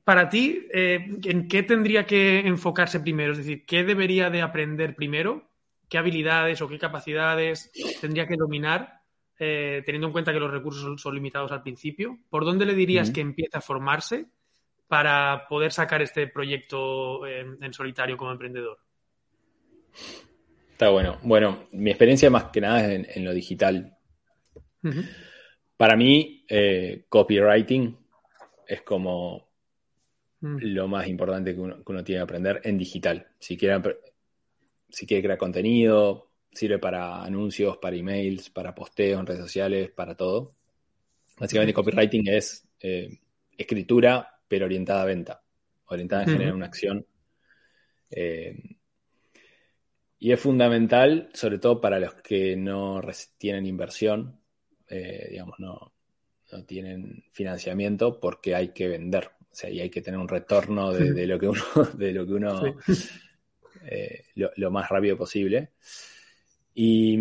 [SPEAKER 1] Para ti, eh, ¿en qué tendría que enfocarse primero? Es decir, ¿qué debería de aprender primero? ¿Qué habilidades o qué capacidades tendría que dominar, teniendo en cuenta que los recursos son, limitados al principio? ¿Por dónde le dirías que empieza a formarse para poder sacar este proyecto en solitario como emprendedor?
[SPEAKER 3] Está bueno. Bueno, mi experiencia más que nada es en, lo digital. Para mí, eh, copywriting es como mm. lo más importante que uno, tiene que aprender en digital. Si quiere, si quiere crear contenido, sirve para anuncios, para emails, para posteos en redes sociales, para todo. Básicamente, copywriting es eh, escritura, pero orientada a venta, orientada a generar una acción. Eh, y es fundamental, sobre todo para los que no tienen inversión, eh, digamos, no, tienen financiamiento, porque hay que vender. O sea, y hay que tener un retorno de, lo que uno, de lo que uno [laughs] lo, más rápido posible. Y,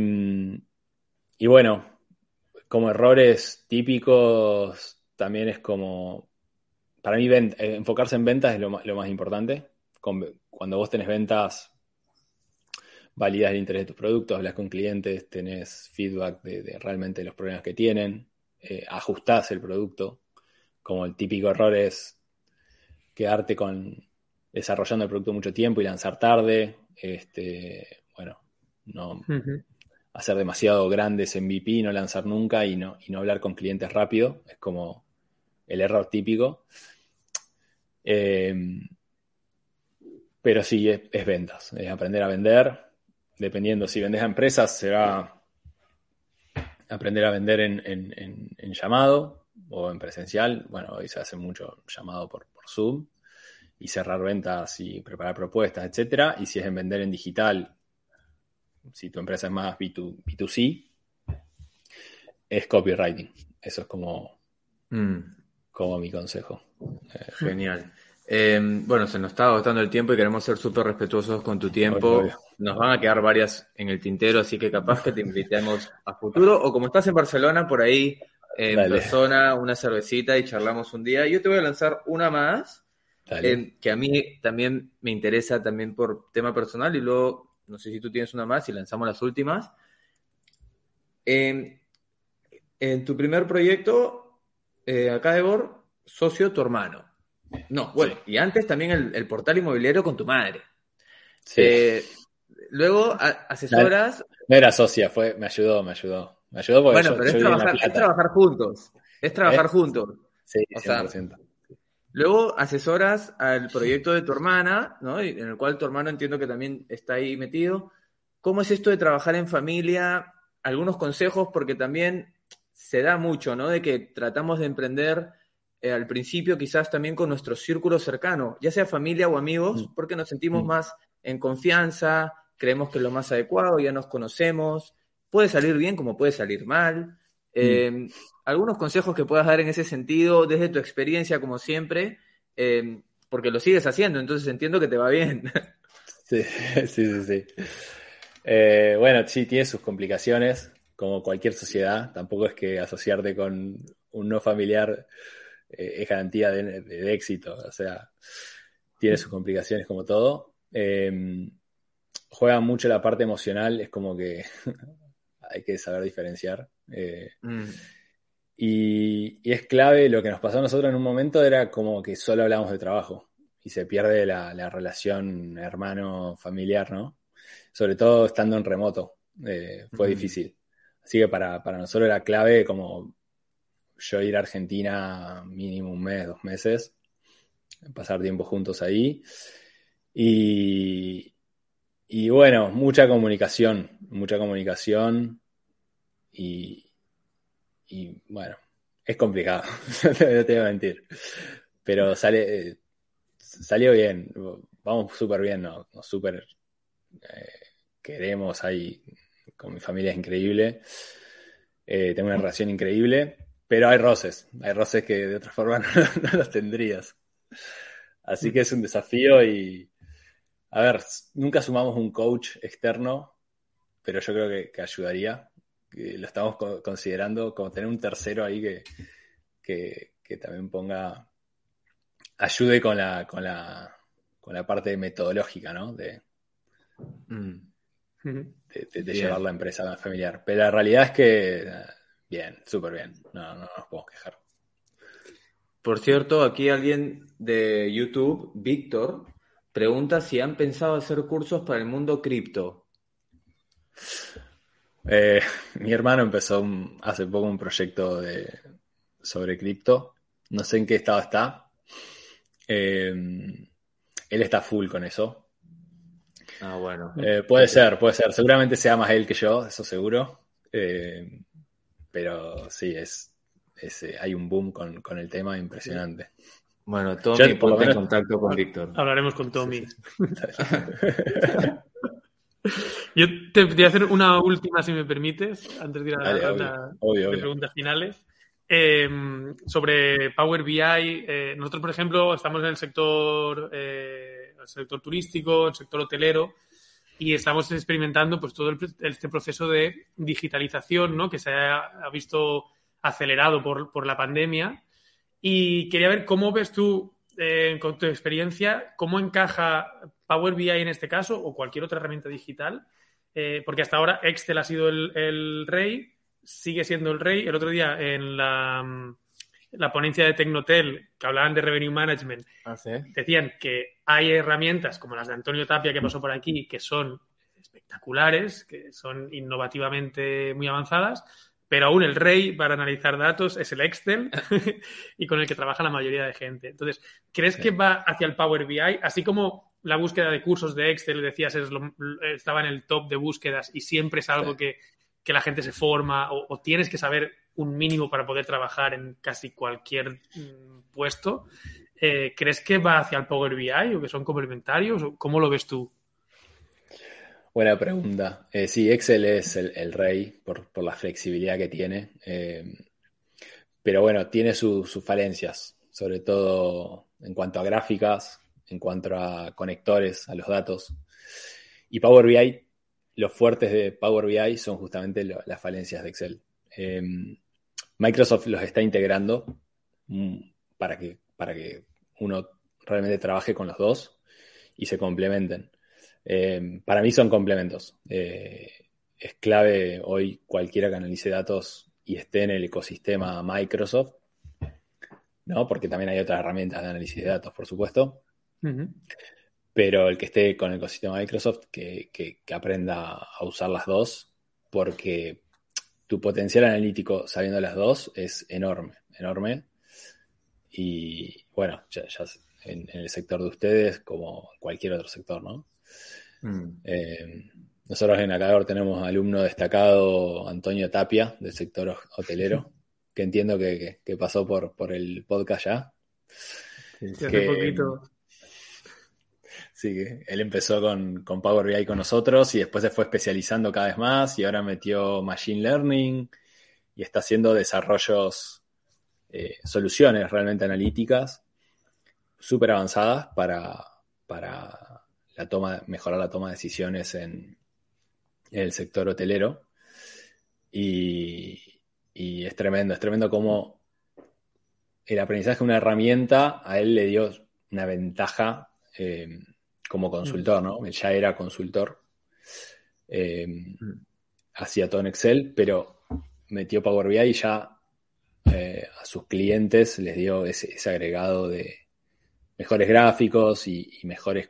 [SPEAKER 3] y, bueno, como errores típicos, también es como. Para mí, eh, enfocarse en ventas es lo más, importante. Cuando vos tenés ventas validas el interés de tus productos, hablas con clientes, tenés feedback de, realmente los problemas que tienen, eh, ajustás el producto, como el típico error es quedarte con desarrollando el producto mucho tiempo y lanzar tarde, este, no hacer demasiado grandes MVP, no lanzar nunca y no, y no hablar con clientes rápido, es como el error típico. Em, pero sí, es, ventas, es aprender a vender, dependiendo si vendes a empresas, será aprender a vender en, llamado o en presencial. Bueno, hoy se hace mucho llamado por, Zoom y cerrar ventas y preparar propuestas, etcétera. Y si es en vender en digital, si tu empresa es más B2, c es copywriting. Eso es como, mm. como mi consejo.
[SPEAKER 2] Eh, Genial. Em, bueno, se nos está agotando el tiempo y queremos ser súper respetuosos con tu tiempo. Nos van a quedar varias en el tintero, así que capaz que te invitemos a futuro. O como estás en Barcelona, por ahí en persona, una cervecita y charlamos un día. Yo te voy a lanzar una más, em, que a mí también me interesa también por tema personal y luego, no sé si tú tienes una más y lanzamos las últimas. En, en tu primer proyecto, eh, acá de Bor, socio tu hermano. No, bueno, y antes también el, portal inmobiliario con tu madre. Sí. Eh, luego, asesoras.
[SPEAKER 3] No, era socia, fue, me ayudó, me ayudó. Me ayudó porque
[SPEAKER 2] bueno, pero es, trabajar, juntos. Es trabajar ¿Eh? juntos.
[SPEAKER 3] Sí, 100%.
[SPEAKER 2] Luego asesoras al proyecto de tu hermana, ¿no? En el cual tu hermano entiendo que también está ahí metido. ¿Cómo es esto de trabajar en familia? Algunos consejos, porque también se da mucho, ¿no? De que tratamos de emprender eh, al principio quizás también con nuestro círculo cercano, ya sea familia o amigos, mm. porque nos sentimos mm. más en confianza, creemos que es lo más adecuado, ya nos conocemos, puede salir bien como puede salir mal. Mm. Em, algunos consejos que puedas dar en ese sentido, desde tu experiencia, como siempre, em, porque lo sigues haciendo, entonces entiendo que te va bien. [laughs]
[SPEAKER 3] Sí, [laughs] sí, sí, sí. Eh, bueno, sí, tiene sus complicaciones, como cualquier sociedad. Tampoco es que asociarte con un no familiar eh, es garantía de, éxito. O sea, tiene sus complicaciones como todo. Em, juega mucho la parte emocional, es como que [laughs] hay que saber diferenciar. Eh, mm. y, es clave, lo que nos pasó a nosotros en un momento era como que solo hablamos de trabajo y se pierde la, relación hermano-familiar, ¿no? Sobre todo estando en remoto, eh, fue difícil. Así que para, para nosotros era clave como yo ir a Argentina mínimo un mes, dos meses, pasar tiempo juntos ahí. Y, y bueno, mucha comunicación, mucha comunicación y, bueno, es complicado, no [laughs] te voy a mentir, pero sale, salió bien, vamos súper bien, nos no, súper eh, queremos ahí, con mi familia es increíble, eh, tengo una relación increíble pero hay roces, hay roces que de otra forma [laughs] no, los tendrías. Así que es un desafío y A ver, nunca sumamos un coach externo, pero yo creo que, que ayudaría. Que lo estamos co- considerando como tener un tercero ahí que, que, que también ponga, ayude con la, con la, con la parte metodológica, ¿no? De,
[SPEAKER 2] Mm.
[SPEAKER 3] De, de- de
[SPEAKER 2] Bien.
[SPEAKER 3] llevar la empresa familiar. Pero la realidad es que, bien, súper bien. No, no nos podemos quejar.
[SPEAKER 2] Por cierto, aquí alguien de YouTube, Víctor, pregunta si han pensado hacer cursos para el mundo cripto.
[SPEAKER 3] Eh, [laughs] mi hermano empezó un- hace poco un proyecto de, sobre cripto. No sé en qué estado está. Eh, él está full con eso.
[SPEAKER 2] Ah, bueno.
[SPEAKER 3] Eh, puede ser, puede ser. Seguramente sea más él que yo, eso seguro. Eh, pero sí, es, es, eh, hay un boom con, con el tema impresionante.
[SPEAKER 2] Bueno, Tommy,
[SPEAKER 3] Yo,
[SPEAKER 2] ponte en contacto con Víctor.
[SPEAKER 1] Hablaremos con Tommy. [laughs] [laughs] Yo te voy a hacer una última, si me permites, antes de ir a la ronda de preguntas finales. Eh, sobre Power BI, eh, nosotros, por ejemplo, estamos en el sector, eh, el sector turístico, el sector hotelero, y estamos experimentando pues todo el- este proceso de digitalización ¿no? que se ha, ha visto acelerado por, por la pandemia. Y quería ver cómo ves tú, eh, con tu experiencia, cómo encaja Power BI en este caso o cualquier otra herramienta digital, eh, porque hasta ahora Excel ha sido el, el rey, sigue siendo el rey. El otro día en la, mm, la ponencia de Tecnotel, que hablaban de Revenue Management,
[SPEAKER 2] Ah, sí.
[SPEAKER 1] decían que hay herramientas como las de Antonio Tapia que pasó por aquí que son espectaculares, que son innovativamente muy avanzadas, pero aún el rey para analizar datos es el Excel [laughs] y con el que trabaja la mayoría de gente. Entonces, ¿crees
[SPEAKER 3] Sí.
[SPEAKER 1] que va hacia el Power BI? Así como la búsqueda de cursos de Excel, decías, es lo- estaba en el top de búsquedas y siempre es algo
[SPEAKER 3] Sí.
[SPEAKER 1] que, que la gente se forma o, o tienes que saber un mínimo para poder trabajar en casi cualquier mm, puesto. Eh, ¿Crees que va hacia el Power BI o que son complementarios? ¿O ¿Cómo lo ves tú?
[SPEAKER 3] Buena pregunta. Eh, sí, Excel es el, el rey por, por la flexibilidad que tiene. eh, pero bueno, tiene su- sus falencias, sobre todo en cuanto a gráficas, en cuanto a conectores a los datos. Y Power BI, los fuertes de Power BI son justamente las falencias de Excel. Eh, Microsoft los está integrando mm, para que, para que uno realmente trabaje con los dos y se complementen. Eh, para mí son complementos. Eh, es clave hoy cualquiera que analice datos y esté en el ecosistema Microsoft, ¿no? Porque también hay otras herramientas de análisis de datos, por supuesto. Pero el que esté con el ecosistema Microsoft, que, que- que aprenda a usar las dos, porque tu potencial analítico sabiendo las dos es enorme, enorme. Y bueno, ya, ya en, en el sector de ustedes, como cualquier otro sector, ¿no?
[SPEAKER 2] Mm.
[SPEAKER 3] Eh, nosotros en Acador tenemos alumno destacado Antonio Tapia, del sector ho- hotelero, [laughs] que entiendo que, que- que pasó por, por el podcast ya.
[SPEAKER 1] Sí, hace
[SPEAKER 3] Que-
[SPEAKER 1] poquito.
[SPEAKER 3] Sí, él empezó con, con Power BI con nosotros y después se fue especializando cada vez más y ahora metió Machine Learning y está haciendo desarrollos, eh, soluciones realmente analíticas súper avanzadas para, para la toma, mejorar la toma de decisiones en, en el sector hotelero. Y, y es tremendo, es tremendo cómo el aprendizaje de una herramienta a él le dio una ventaja eh, como consultor, ¿no? Ya era consultor, eh, hacía todo en Excel, pero metió Power BI y ya eh, a sus clientes les dio ese, ese agregado de mejores gráficos y, y mejores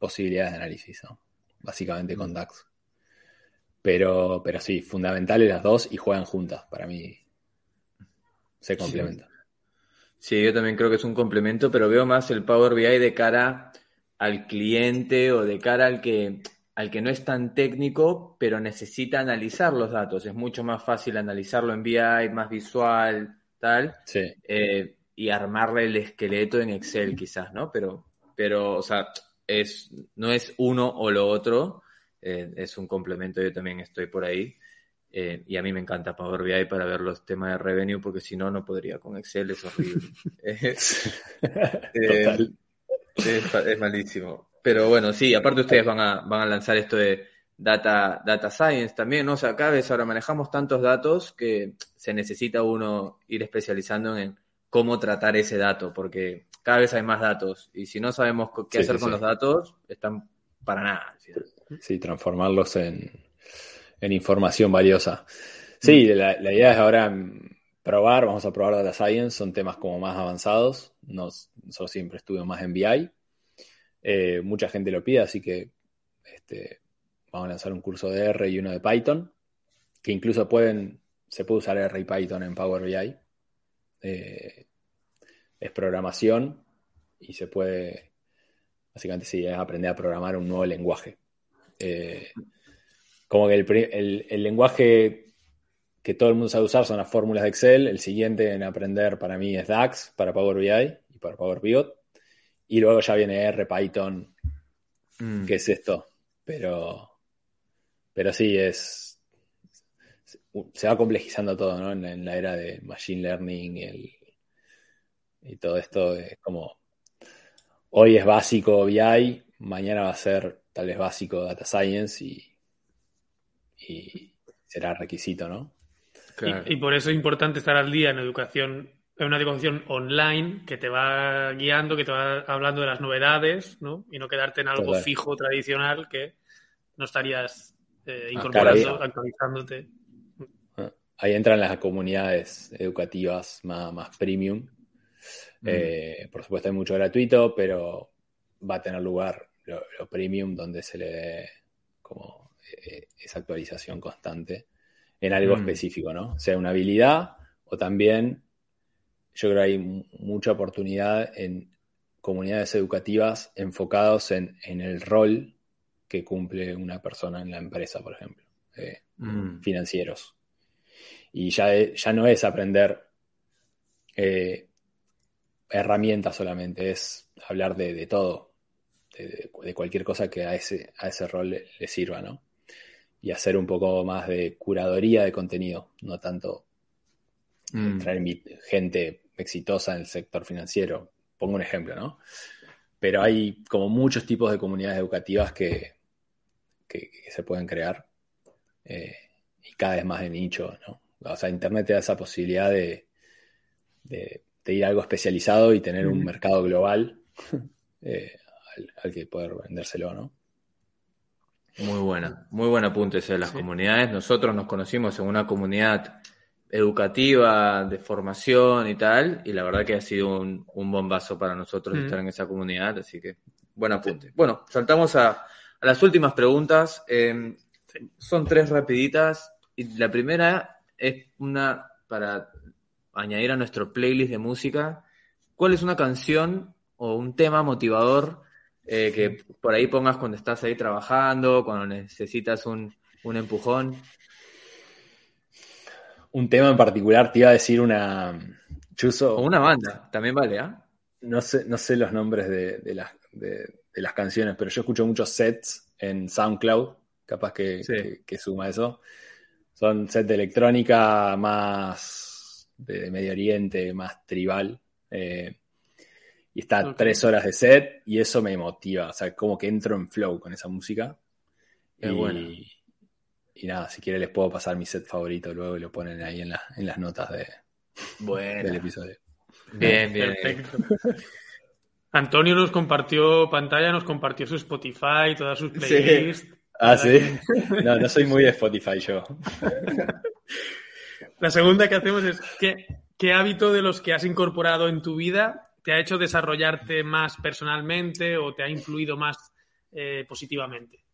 [SPEAKER 3] posibilidades de análisis, ¿no? Básicamente con DAX. Pero, pero sí, fundamentales las dos y juegan juntas. Para mí se complementan.
[SPEAKER 2] Sí, yo también creo que es un complemento, pero veo más el Power BI de cara al cliente o de cara al que, al que no es tan técnico, pero necesita analizar los datos. Es mucho más fácil analizarlo en BI, más visual, tal,
[SPEAKER 3] Sí,
[SPEAKER 2] eh, y armarle el esqueleto en Excel quizás, ¿no? Pero, pero o sea, es, no es uno o lo otro, eh, es un complemento, yo también estoy por ahí. Eh, y a mí me encanta Power BI para ver los temas de revenue, porque si no, no podría con Excel, es horrible. [laughs] [laughs]
[SPEAKER 3] total.
[SPEAKER 2] Es, es malísimo. Pero bueno, sí, aparte ustedes van a, van a lanzar esto de data, data science también, ¿no? O sea, cada vez ahora manejamos tantos datos que se necesita uno ir especializando en cómo tratar ese dato, porque cada vez hay más datos y si no sabemos qué
[SPEAKER 3] Sí,
[SPEAKER 2] hacer
[SPEAKER 3] sí,
[SPEAKER 2] con
[SPEAKER 3] sí.
[SPEAKER 2] los datos, están para nada.
[SPEAKER 3] Sí, transformarlos en, en información valiosa. Sí, la, la idea es ahora probar, vamos a probar Data Science, son temas como más avanzados. Nos, nosotros siempre estuvimos más en BI. Eh, mucha gente lo pide, así que este, vamos a lanzar un curso de R y uno de Python, que incluso pueden, se puede usar R y Python en Power BI. Eh, es programación y se puede, básicamente sí, es aprender a programar un nuevo lenguaje. Eh, como que el- el lenguaje que todo el mundo sabe usar son las fórmulas de Excel. El siguiente en aprender para mí es DAX para Power BI y para Power Pivot. Y luego ya viene R, Python,
[SPEAKER 2] Mm.
[SPEAKER 3] ¿qué es esto? Pero, pero sí, es. Se va complejizando todo, ¿no? En, en la era de Machine Learning y, el- y todo esto es como. Hoy es básico BI, mañana va a ser tal vez básico Data Science y, y será requisito, ¿no?
[SPEAKER 2] Claro.
[SPEAKER 1] Y, y por eso es importante estar al día en educación, en una educación online que te va guiando, que te va hablando de las novedades, ¿no? Y no quedarte en algo fijo, tradicional, que no estarías eh,
[SPEAKER 2] Ah,
[SPEAKER 1] incorporando, actualizándote.
[SPEAKER 3] Ahí entran las comunidades educativas más, más premium.
[SPEAKER 2] Mm.
[SPEAKER 3] Eh, por supuesto hay mucho gratuito, pero va a tener lugar lo, lo premium donde se le dé como eh, esa actualización constante en algo
[SPEAKER 2] Mm.
[SPEAKER 3] específico, ¿no? Sea una habilidad o también yo creo que hay mu- mucha oportunidad en comunidades educativas enfocados en, en el rol que cumple una persona en la empresa, por ejemplo, eh,
[SPEAKER 2] Mm.
[SPEAKER 3] financieros. Y ya, e- ya no es aprender eh, herramientas solamente, es hablar de, de todo, de, de- de cualquier cosa que a ese, a ese rol le, le sirva, ¿no? Y hacer un poco más de curadoría de contenido, no tanto
[SPEAKER 2] Mm.
[SPEAKER 3] traer gente exitosa en el sector financiero. Pongo un ejemplo, ¿no? Pero hay como muchos tipos de comunidades educativas que, que- que se pueden crear eh, y cada vez más de nicho, ¿no? O sea, Internet te da esa posibilidad de, de- de ir a algo especializado y tener un
[SPEAKER 1] Ujú.
[SPEAKER 3] mercado global [laughs] eh, al, al que poder vendérselo, ¿no?
[SPEAKER 2] Muy buena, muy buen apunte ese de las
[SPEAKER 1] Sí.
[SPEAKER 2] comunidades. Nosotros nos conocimos en una comunidad educativa, de formación y tal, y la verdad que ha sido un, un bombazo para nosotros
[SPEAKER 1] Mm.
[SPEAKER 2] estar en esa comunidad, así que buen apunte. Bueno, saltamos a, a las últimas preguntas. Eh, son tres rapiditas, y la primera es una para añadir a nuestro playlist de música. ¿Cuál es una canción o un tema motivador eh, que por ahí pongas cuando estás ahí trabajando, cuando necesitas un, un empujón?
[SPEAKER 3] Un tema en particular, te iba a decir una... Chuzo,
[SPEAKER 2] O una banda, también vale, ¿ah?
[SPEAKER 3] no sé, no sé los nombres de, de las, de, de las canciones, pero yo escucho muchos sets en SoundCloud, capaz que,
[SPEAKER 2] Sí.
[SPEAKER 3] que- que suma eso. Son sets de electrónica más de Medio Oriente, más tribal. eh, y está tres horas de set y eso me motiva. O sea, como que entro en flow con esa música.
[SPEAKER 2] Qué
[SPEAKER 3] y,
[SPEAKER 2] bueno.
[SPEAKER 3] y nada, si quieren les puedo pasar mi set favorito luego y lo ponen ahí en, la- en las notas de- del episodio.
[SPEAKER 2] bien, bien.
[SPEAKER 1] Perfecto. Antonio nos compartió pantalla, nos compartió su Spotify, todas sus playlists.
[SPEAKER 3] Ah, sí. No, no soy muy de Spotify yo.
[SPEAKER 1] La segunda que hacemos es ¿qué, qué hábito de los que has incorporado en tu vida te ha hecho desarrollarte más personalmente o te ha influido más eh, positivamente?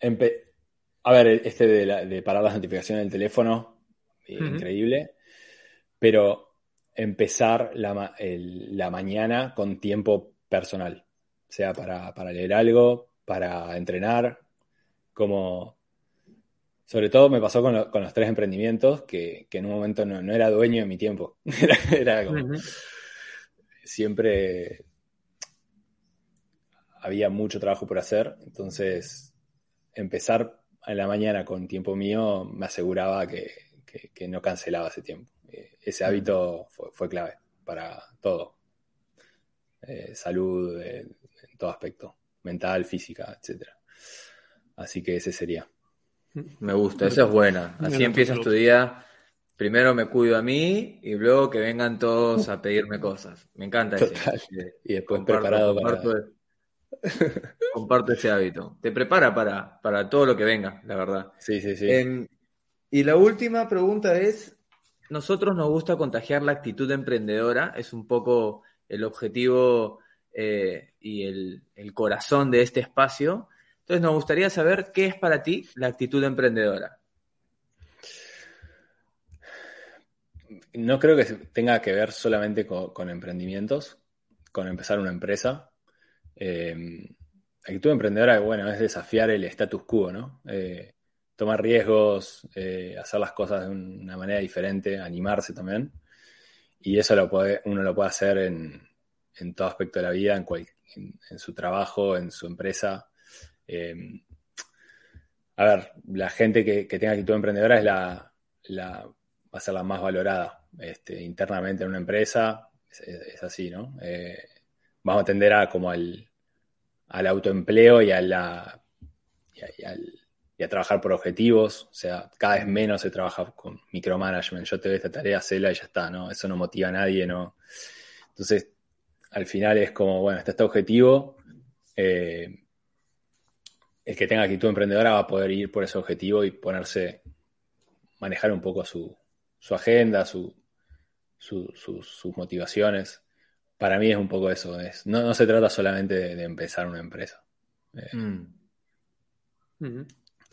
[SPEAKER 3] Empe- a ver, este de, la- de parar las notificaciones del teléfono, eh, increíble. Pero empezar la, ma- el- la mañana con tiempo personal. Sea para, para leer algo, para entrenar, como... Sobre todo me pasó con, lo- con los tres emprendimientos, que, que en un momento no, no era dueño de mi tiempo. [laughs] Era, era como... Siempre había mucho trabajo por hacer, entonces empezar en la mañana con tiempo mío me aseguraba que, que- que no cancelaba ese tiempo. Eh, Ese hábito fue, fue clave para todo. eh, salud, eh, en todo aspecto, mental, física, etcétera. Así que ese sería.
[SPEAKER 2] Me gusta, esa es buena. Así empiezas tu día. Primero me cuido a mí y luego que vengan todos a pedirme cosas. Me encanta ese-
[SPEAKER 3] Y después
[SPEAKER 2] comparto-
[SPEAKER 3] preparado para...
[SPEAKER 2] comparto, [laughs] comparto ese hábito. Te prepara para, para todo lo que venga, la verdad.
[SPEAKER 3] Sí, sí, sí.
[SPEAKER 2] Em, y la última pregunta es, nosotros nos gusta contagiar la actitud emprendedora, es un poco el objetivo eh, y el, el corazón de este espacio. Entonces nos gustaría saber qué es para ti la actitud emprendedora.
[SPEAKER 3] No creo que tenga que ver solamente con, emprendimientos, con empezar una empresa. Eh, actitud emprendedora, bueno, es desafiar el status quo, ¿no? Eh, tomar riesgos, eh, hacer las cosas de una manera diferente, animarse también. Y eso lo puede, uno lo puede hacer en, en todo aspecto de la vida, en su trabajo, en su empresa. Eh, a ver, la gente que, tenga actitud emprendedora es la, va a ser la más valorada este, internamente en una empresa. Es, así, ¿no? Eh, vamos a tender a como al, autoempleo y a trabajar por objetivos. O sea, cada vez menos se trabaja con micromanagement. Yo te doy esta tarea, hacela y ya está, ¿no? Eso no motiva a nadie, ¿no? Entonces, al final es como, bueno, está este objetivo. eh, el que tenga actitud emprendedora va a poder ir por ese objetivo y ponerse, manejar un poco su, su agenda, su, su- su- sus motivaciones. Para mí es un poco eso. Es, no, no se trata solamente de, de empezar una empresa. Eh,
[SPEAKER 2] Mm,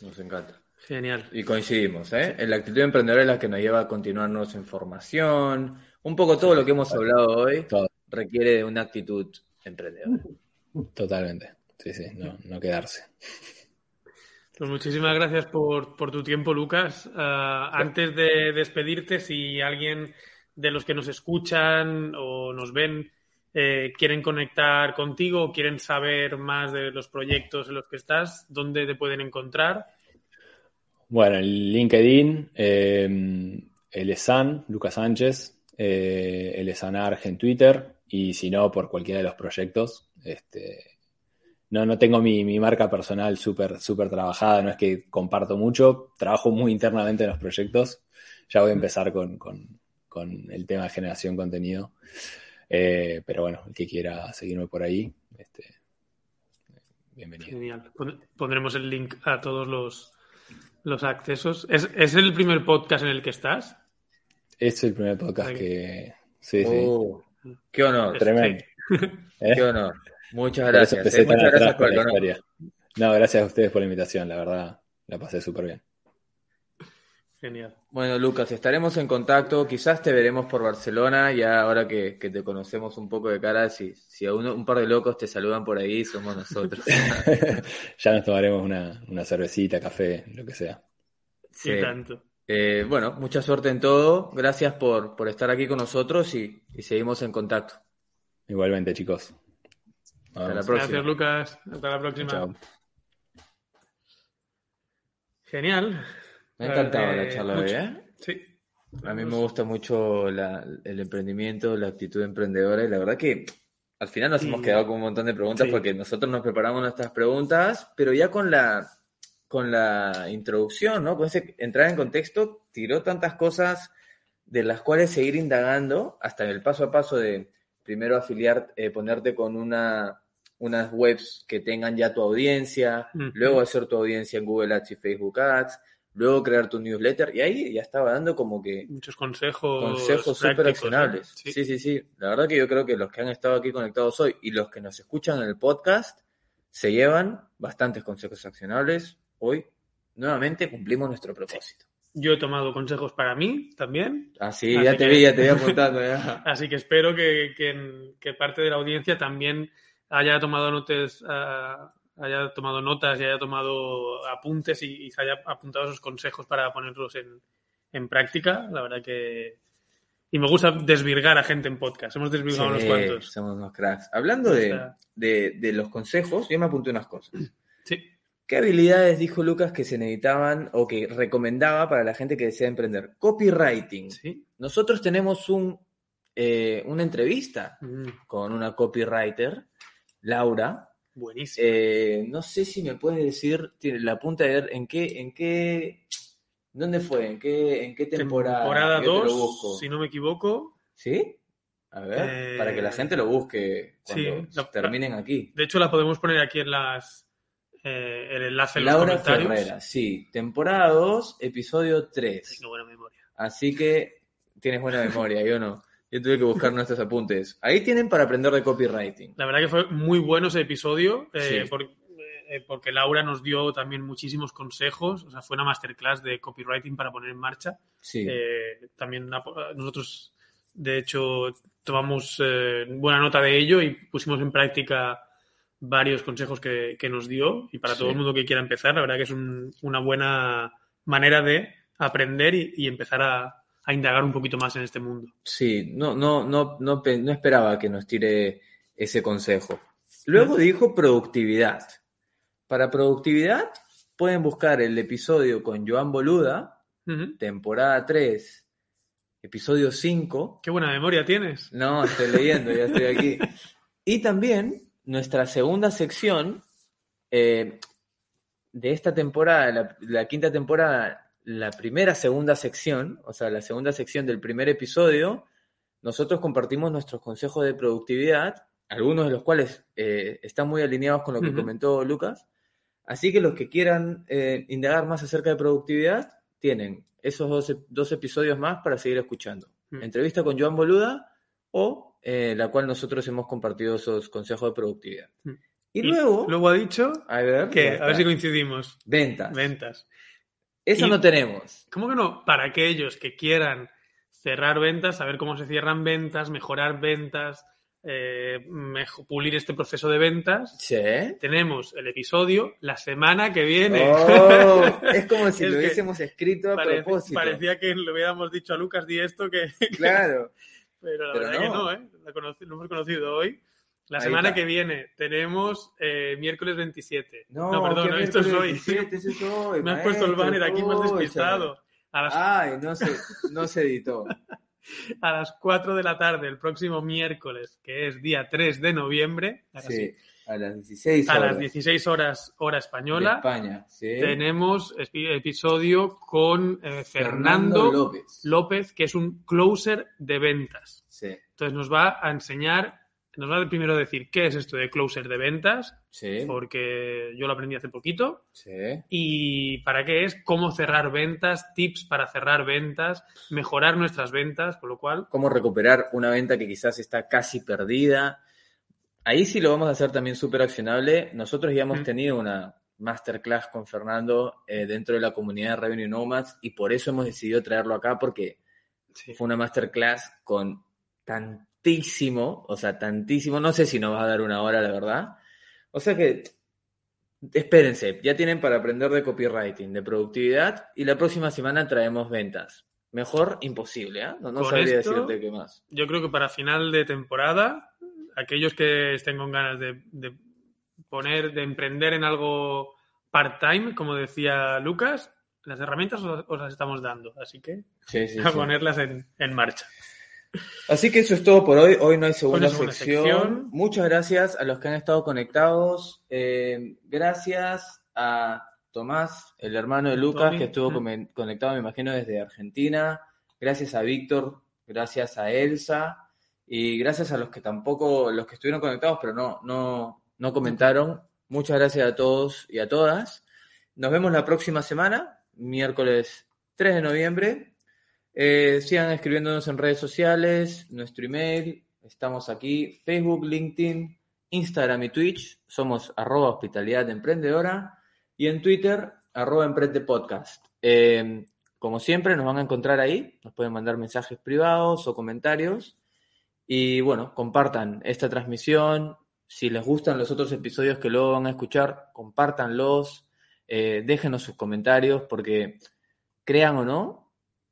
[SPEAKER 2] nos encanta.
[SPEAKER 1] Genial.
[SPEAKER 2] Y coincidimos, ¿eh? La actitud emprendedora es la que nos lleva a continuarnos en formación. Un poco todo lo que hemos hablado hoy
[SPEAKER 3] Todo.
[SPEAKER 2] requiere de una actitud emprendedora.
[SPEAKER 3] Totalmente. Sí, sí, no, no quedarse.
[SPEAKER 1] Pues muchísimas gracias por, por tu tiempo, Lucas. Ah, antes de despedirte, si alguien de los que nos escuchan o nos ven eh, quieren conectar contigo o quieren saber más de los proyectos en los que estás, ¿dónde te pueden encontrar?
[SPEAKER 3] Bueno, en LinkedIn, eh, Elesan, Lucas Sánchez, eh, Elesanarg en Twitter, y si no, por cualquiera de los proyectos. Este, no, no tengo mi, mi marca personal súper súper trabajada, no es que comparto mucho, trabajo muy internamente en los proyectos. Ya voy a empezar con, con- con el tema de generación de contenido. Eh, pero bueno, el que quiera seguirme por ahí, este, bienvenido.
[SPEAKER 1] Genial. Pon- Pondremos el link a todos los, los accesos. ¿Es, es el primer podcast en el que estás?
[SPEAKER 3] Es el primer podcast que... Sí, sí.
[SPEAKER 2] Oh, qué honor,
[SPEAKER 3] Tremendo. ¿Eh?
[SPEAKER 2] qué honor. Muchas
[SPEAKER 3] Por eso
[SPEAKER 2] gracias. ¿eh? Muchas gracias por
[SPEAKER 3] la historia. No, gracias a ustedes por la invitación, la verdad, la pasé súper bien.
[SPEAKER 1] Genial.
[SPEAKER 2] Bueno, Lucas, estaremos en contacto. Quizás te veremos por Barcelona, ya ahora que, que te conocemos un poco de cara. Si, si a uno- un par de locos te saludan por ahí, somos nosotros. [laughs]
[SPEAKER 3] ya nos tomaremos una, una cervecita, café, lo que sea.
[SPEAKER 2] Sí.
[SPEAKER 1] Tanto.
[SPEAKER 2] Eh, bueno, mucha suerte en todo. Gracias por, por estar aquí con nosotros y, y seguimos en contacto.
[SPEAKER 3] Igualmente, chicos.
[SPEAKER 2] Hasta la próxima.
[SPEAKER 1] Gracias, Lucas. Hasta la próxima.
[SPEAKER 3] Chao.
[SPEAKER 1] Genial.
[SPEAKER 2] Me ha encantado la
[SPEAKER 1] Eh,
[SPEAKER 2] charla hoy, ¿eh?
[SPEAKER 1] Sí.
[SPEAKER 2] A mí me gusta mucho la- el emprendimiento, la actitud emprendedora y la verdad que al final nos hemos quedado con un montón de preguntas
[SPEAKER 1] Sí.
[SPEAKER 2] porque nosotros nos preparamos nuestras preguntas, pero ya con la, con la introducción, ¿no? Con ese entrar en contexto, tiró tantas cosas de las cuales seguir indagando hasta el paso a paso de primero afiliar, eh, ponerte con una, unas webs que tengan ya tu audiencia, luego hacer tu audiencia en Google Ads y Facebook Ads, luego crear tu newsletter y ahí ya estaba dando como que
[SPEAKER 1] Muchos consejos.
[SPEAKER 2] consejos súper accionables.
[SPEAKER 1] Sí.
[SPEAKER 2] Sí, sí, sí. La verdad que yo creo que los que han estado aquí conectados hoy y los que nos escuchan en el podcast se llevan bastantes consejos accionables. Hoy, nuevamente, cumplimos nuestro propósito.
[SPEAKER 1] Yo he tomado consejos para mí también.
[SPEAKER 2] Ah, sí,
[SPEAKER 1] Así
[SPEAKER 2] ya te
[SPEAKER 1] que-
[SPEAKER 2] vi, ya te vi apuntando. ya. [laughs]
[SPEAKER 1] Así que espero que, que- que parte de la audiencia también haya tomado notas, ah, haya tomado notas y haya tomado apuntes y, y se haya apuntado esos consejos para ponerlos en, en práctica. La verdad que. Y me gusta desvirgar a gente en podcast. Hemos desvirgado unos cuantos.
[SPEAKER 2] somos unos cracks. Hablando de- de los consejos, yo me apunté unas cosas.
[SPEAKER 1] Sí.
[SPEAKER 2] ¿Qué habilidades dijo Lucas que se necesitaban o que recomendaba para la gente que desea emprender? Copywriting.
[SPEAKER 1] Sí.
[SPEAKER 2] Nosotros tenemos un eh, una entrevista
[SPEAKER 1] Mm,
[SPEAKER 2] con una copywriter, Laura.
[SPEAKER 1] buenísimo.
[SPEAKER 2] Eh, no sé si me puedes decir, tiene la punta de ver en qué, en qué, ¿dónde fue? ¿En qué, en qué temporada?
[SPEAKER 1] Temporada
[SPEAKER 2] Yo te lo
[SPEAKER 1] 2,
[SPEAKER 2] busco.
[SPEAKER 1] si no me equivoco.
[SPEAKER 2] ¿Sí? A ver,
[SPEAKER 1] Eh,
[SPEAKER 2] para que la gente lo busque cuando
[SPEAKER 1] sí,
[SPEAKER 2] terminen aquí.
[SPEAKER 1] De hecho, la podemos poner aquí en las. eh, el enlace en los
[SPEAKER 2] Laura
[SPEAKER 1] comentarios.
[SPEAKER 2] Ferrera, sí. Temporada 2, episodio 3.
[SPEAKER 1] Tengo buena memoria.
[SPEAKER 2] Así que tienes buena memoria, yo no. Yo tuve que buscar nuestros apuntes. Ahí tienen para aprender de copywriting.
[SPEAKER 1] La verdad que fue muy bueno ese episodio, eh,
[SPEAKER 2] Sí.
[SPEAKER 1] por- eh, porque Laura nos dio también muchísimos consejos. O sea, fue una masterclass de copywriting para poner en marcha.
[SPEAKER 2] Sí.
[SPEAKER 1] Eh, también nosotros, de hecho, tomamos eh, buena nota de ello y pusimos en práctica varios consejos que, que nos dio. Y para
[SPEAKER 2] Sí.
[SPEAKER 1] todo el mundo que quiera empezar, la verdad que es un- una buena manera de aprender y, y empezar a, a indagar un poquito más en este mundo.
[SPEAKER 2] Sí, no, no, no, no, no esperaba que nos tire ese consejo. Luego dijo productividad. Para productividad pueden buscar el episodio con Joan Boluda, temporada 3, episodio 5.
[SPEAKER 1] Qué buena memoria tienes.
[SPEAKER 2] No, estoy leyendo, ya estoy aquí. [laughs] Y también nuestra segunda sección eh, de esta temporada, la, la quinta temporada, la primera segunda sección, o sea, la segunda sección del primer episodio, nosotros compartimos nuestros consejos de productividad, algunos de los cuales eh, están muy alineados con lo que comentó Lucas. Así que los que quieran eh, indagar más acerca de productividad, tienen esos dos, dos episodios más para seguir escuchando.
[SPEAKER 1] Mm.
[SPEAKER 2] Entrevista con Joan Boluda o eh, la cual nosotros hemos compartido esos consejos de productividad.
[SPEAKER 1] Mm.
[SPEAKER 2] Y, luego,
[SPEAKER 1] Luego ha dicho
[SPEAKER 2] a ver,
[SPEAKER 1] que, a ver si coincidimos,
[SPEAKER 2] ventas.
[SPEAKER 1] ventas.
[SPEAKER 2] Eso
[SPEAKER 1] Y-
[SPEAKER 2] no tenemos.
[SPEAKER 1] ¿Cómo que no? Para aquellos que quieran cerrar ventas, saber cómo se cierran ventas, mejorar ventas, eh, pulir este proceso de ventas,
[SPEAKER 2] Sí.
[SPEAKER 1] tenemos el episodio la semana que viene.
[SPEAKER 2] Oh, [laughs] es como si
[SPEAKER 1] Es
[SPEAKER 2] lo hubiésemos escrito a propósito.
[SPEAKER 1] parecía que le hubiéramos dicho a Lucas di esto, que, [laughs]
[SPEAKER 2] Claro.
[SPEAKER 1] pero la
[SPEAKER 2] Pero
[SPEAKER 1] verdad que
[SPEAKER 2] no.
[SPEAKER 1] no, ¿eh? Lo hemos conocido hoy. La
[SPEAKER 2] Ahí
[SPEAKER 1] semana que viene tenemos eh, miércoles 27.
[SPEAKER 2] No,
[SPEAKER 1] perdón,
[SPEAKER 2] ¿qué
[SPEAKER 1] no, esto es hoy.
[SPEAKER 2] 17? Ese es [laughs] hoy,
[SPEAKER 1] Me has puesto el banner aquí más despistado. A las
[SPEAKER 2] Ay, no se, no se editó. [laughs]
[SPEAKER 1] a las 4 de la tarde el próximo miércoles, que es día 3 de noviembre, sí,
[SPEAKER 2] a las 16
[SPEAKER 1] a
[SPEAKER 2] horas.
[SPEAKER 1] las 16 horas hora
[SPEAKER 2] de
[SPEAKER 1] española,
[SPEAKER 2] España. Sí.
[SPEAKER 1] tenemos episodio con eh, Fernando,
[SPEAKER 2] López.
[SPEAKER 1] López, que es un closer de ventas.
[SPEAKER 2] Sí,
[SPEAKER 1] Entonces nos va a enseñar, nos va a primero decir qué es esto de closer de ventas,
[SPEAKER 2] sí,
[SPEAKER 1] porque yo lo aprendí hace poquito,
[SPEAKER 2] sí.
[SPEAKER 1] y para qué es, cómo cerrar ventas, tips para cerrar ventas, mejorar nuestras ventas, con lo cual
[SPEAKER 2] Cómo recuperar una venta que quizás está casi perdida. Ahí sí lo vamos a hacer también súper accionable. Nosotros ya hemos
[SPEAKER 1] Mm.
[SPEAKER 2] tenido una masterclass con Fernando eh, dentro de la comunidad de Revenue Nomads y por eso hemos decidido traerlo acá porque
[SPEAKER 1] sí,
[SPEAKER 2] fue una masterclass con tantísimo, o sea, tantísimo, no sé si nos va a dar una hora, la verdad. O sea que, espérense, ya tienen para aprender de copywriting, de productividad, y la próxima semana traemos ventas. Mejor imposible, ¿eh? No, no sabría
[SPEAKER 1] esto-
[SPEAKER 2] decirte qué más.
[SPEAKER 1] yo creo que para final de temporada, aquellos que estén con ganas de, de poner, de emprender en algo part-time, como decía Lucas, las herramientas os, os las estamos dando, así que
[SPEAKER 2] Sí, sí,
[SPEAKER 1] a
[SPEAKER 2] sí.
[SPEAKER 1] ponerlas en, en marcha.
[SPEAKER 2] Así que eso es todo por hoy. Hoy no hay segunda, sección.
[SPEAKER 1] sección.
[SPEAKER 2] Muchas gracias a los que han estado conectados. Eh, gracias a Tomás, el hermano de Lucas,
[SPEAKER 1] Tommy.
[SPEAKER 2] que estuvo
[SPEAKER 1] Mm.
[SPEAKER 2] conectado, me imagino, desde Argentina. Gracias a Víctor, gracias a Elsa y gracias a los que tampoco, los que estuvieron conectados, pero no, no, no comentaron. Muchas gracias a todos y a todas. Nos vemos la próxima semana, miércoles 3 de noviembre. Eh, sigan escribiéndonos en redes sociales, nuestro email, estamos aquí, Facebook, LinkedIn, Instagram y Twitch, somos arroba hospitalidad emprendedora y en Twitter, arroba emprende podcast. Eh, como siempre, nos van a encontrar ahí, nos pueden mandar mensajes privados o comentarios y bueno, compartan esta transmisión, si les gustan los otros episodios que luego van a escuchar, compártanlos, eh, déjenos sus comentarios porque crean o no,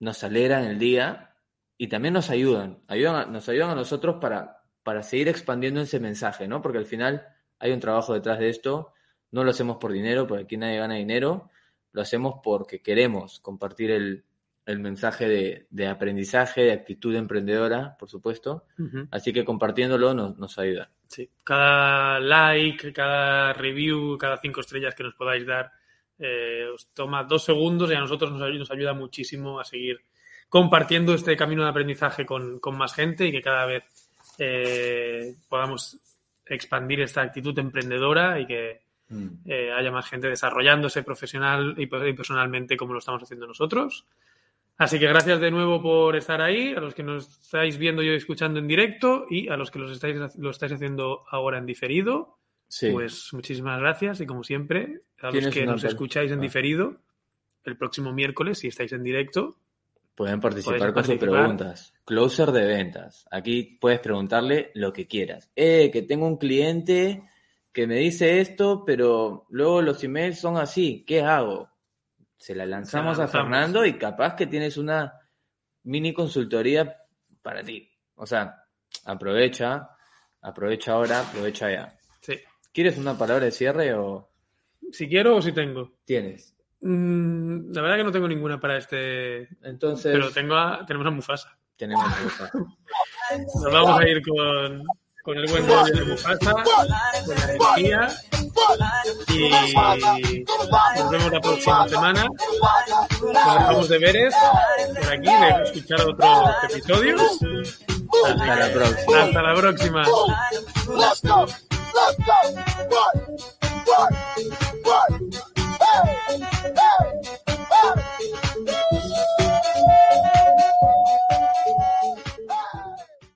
[SPEAKER 2] nos alegran el día y también nos ayudan, ayudan a- nos ayudan a nosotros para, para seguir expandiendo ese mensaje, ¿no? Porque al final hay un trabajo detrás de esto, no lo hacemos por dinero, porque aquí nadie gana dinero, lo hacemos porque queremos compartir el, el mensaje de, de aprendizaje, de actitud emprendedora, por supuesto.
[SPEAKER 1] Ujú.
[SPEAKER 2] Así que compartiéndolo nos, nos ayuda.
[SPEAKER 1] Sí, cada like, cada review, cada cinco estrellas que nos podáis dar, eh, os toma dos segundos y a nosotros nos, nos ayuda muchísimo a seguir compartiendo este camino de aprendizaje con, con más gente y que cada vez eh, podamos expandir esta actitud emprendedora y que
[SPEAKER 2] Mm.
[SPEAKER 1] eh, haya más gente desarrollándose profesional y y personalmente como lo estamos haciendo nosotros. Así que gracias de nuevo por estar ahí, a los que nos estáis viendo y escuchando en directo y a los que los estáis, lo estáis haciendo ahora en diferido.
[SPEAKER 2] Sí.
[SPEAKER 1] Pues muchísimas gracias y como siempre, a los
[SPEAKER 2] ¿Tienes
[SPEAKER 1] que nos escucháis en
[SPEAKER 2] Ah.
[SPEAKER 1] diferido, el próximo miércoles, si estáis en directo,
[SPEAKER 2] Pueden participar con sus preguntas. Closer de ventas. Aquí puedes preguntarle lo que quieras. Eh, que tengo un cliente que me dice esto, pero luego los emails son así. ¿Qué hago? Se la lanzamos
[SPEAKER 1] Se la
[SPEAKER 2] a
[SPEAKER 1] lanzamos.
[SPEAKER 2] Fernando y capaz que tienes una mini consultoría para ti. O sea, aprovecha, aprovecha ahora, aprovecha ya. ¿Quieres una palabra de cierre o
[SPEAKER 1] Si quiero o si tengo.
[SPEAKER 2] tienes?
[SPEAKER 1] Mm, la verdad que no tengo ninguna para este,
[SPEAKER 2] Entonces,
[SPEAKER 1] pero tengo a- tenemos a Mufasa.
[SPEAKER 2] tenemos que buscar.
[SPEAKER 1] Nos vamos a ir con, con el buen rollo de Mufasa, con la energía y nos vemos la próxima semana. Nos dejamos deberes por aquí de escuchar otros episodios.
[SPEAKER 2] Hasta la próxima.
[SPEAKER 1] Hasta la próxima.
[SPEAKER 4] Let's go. What? What? What? Hey! Hey!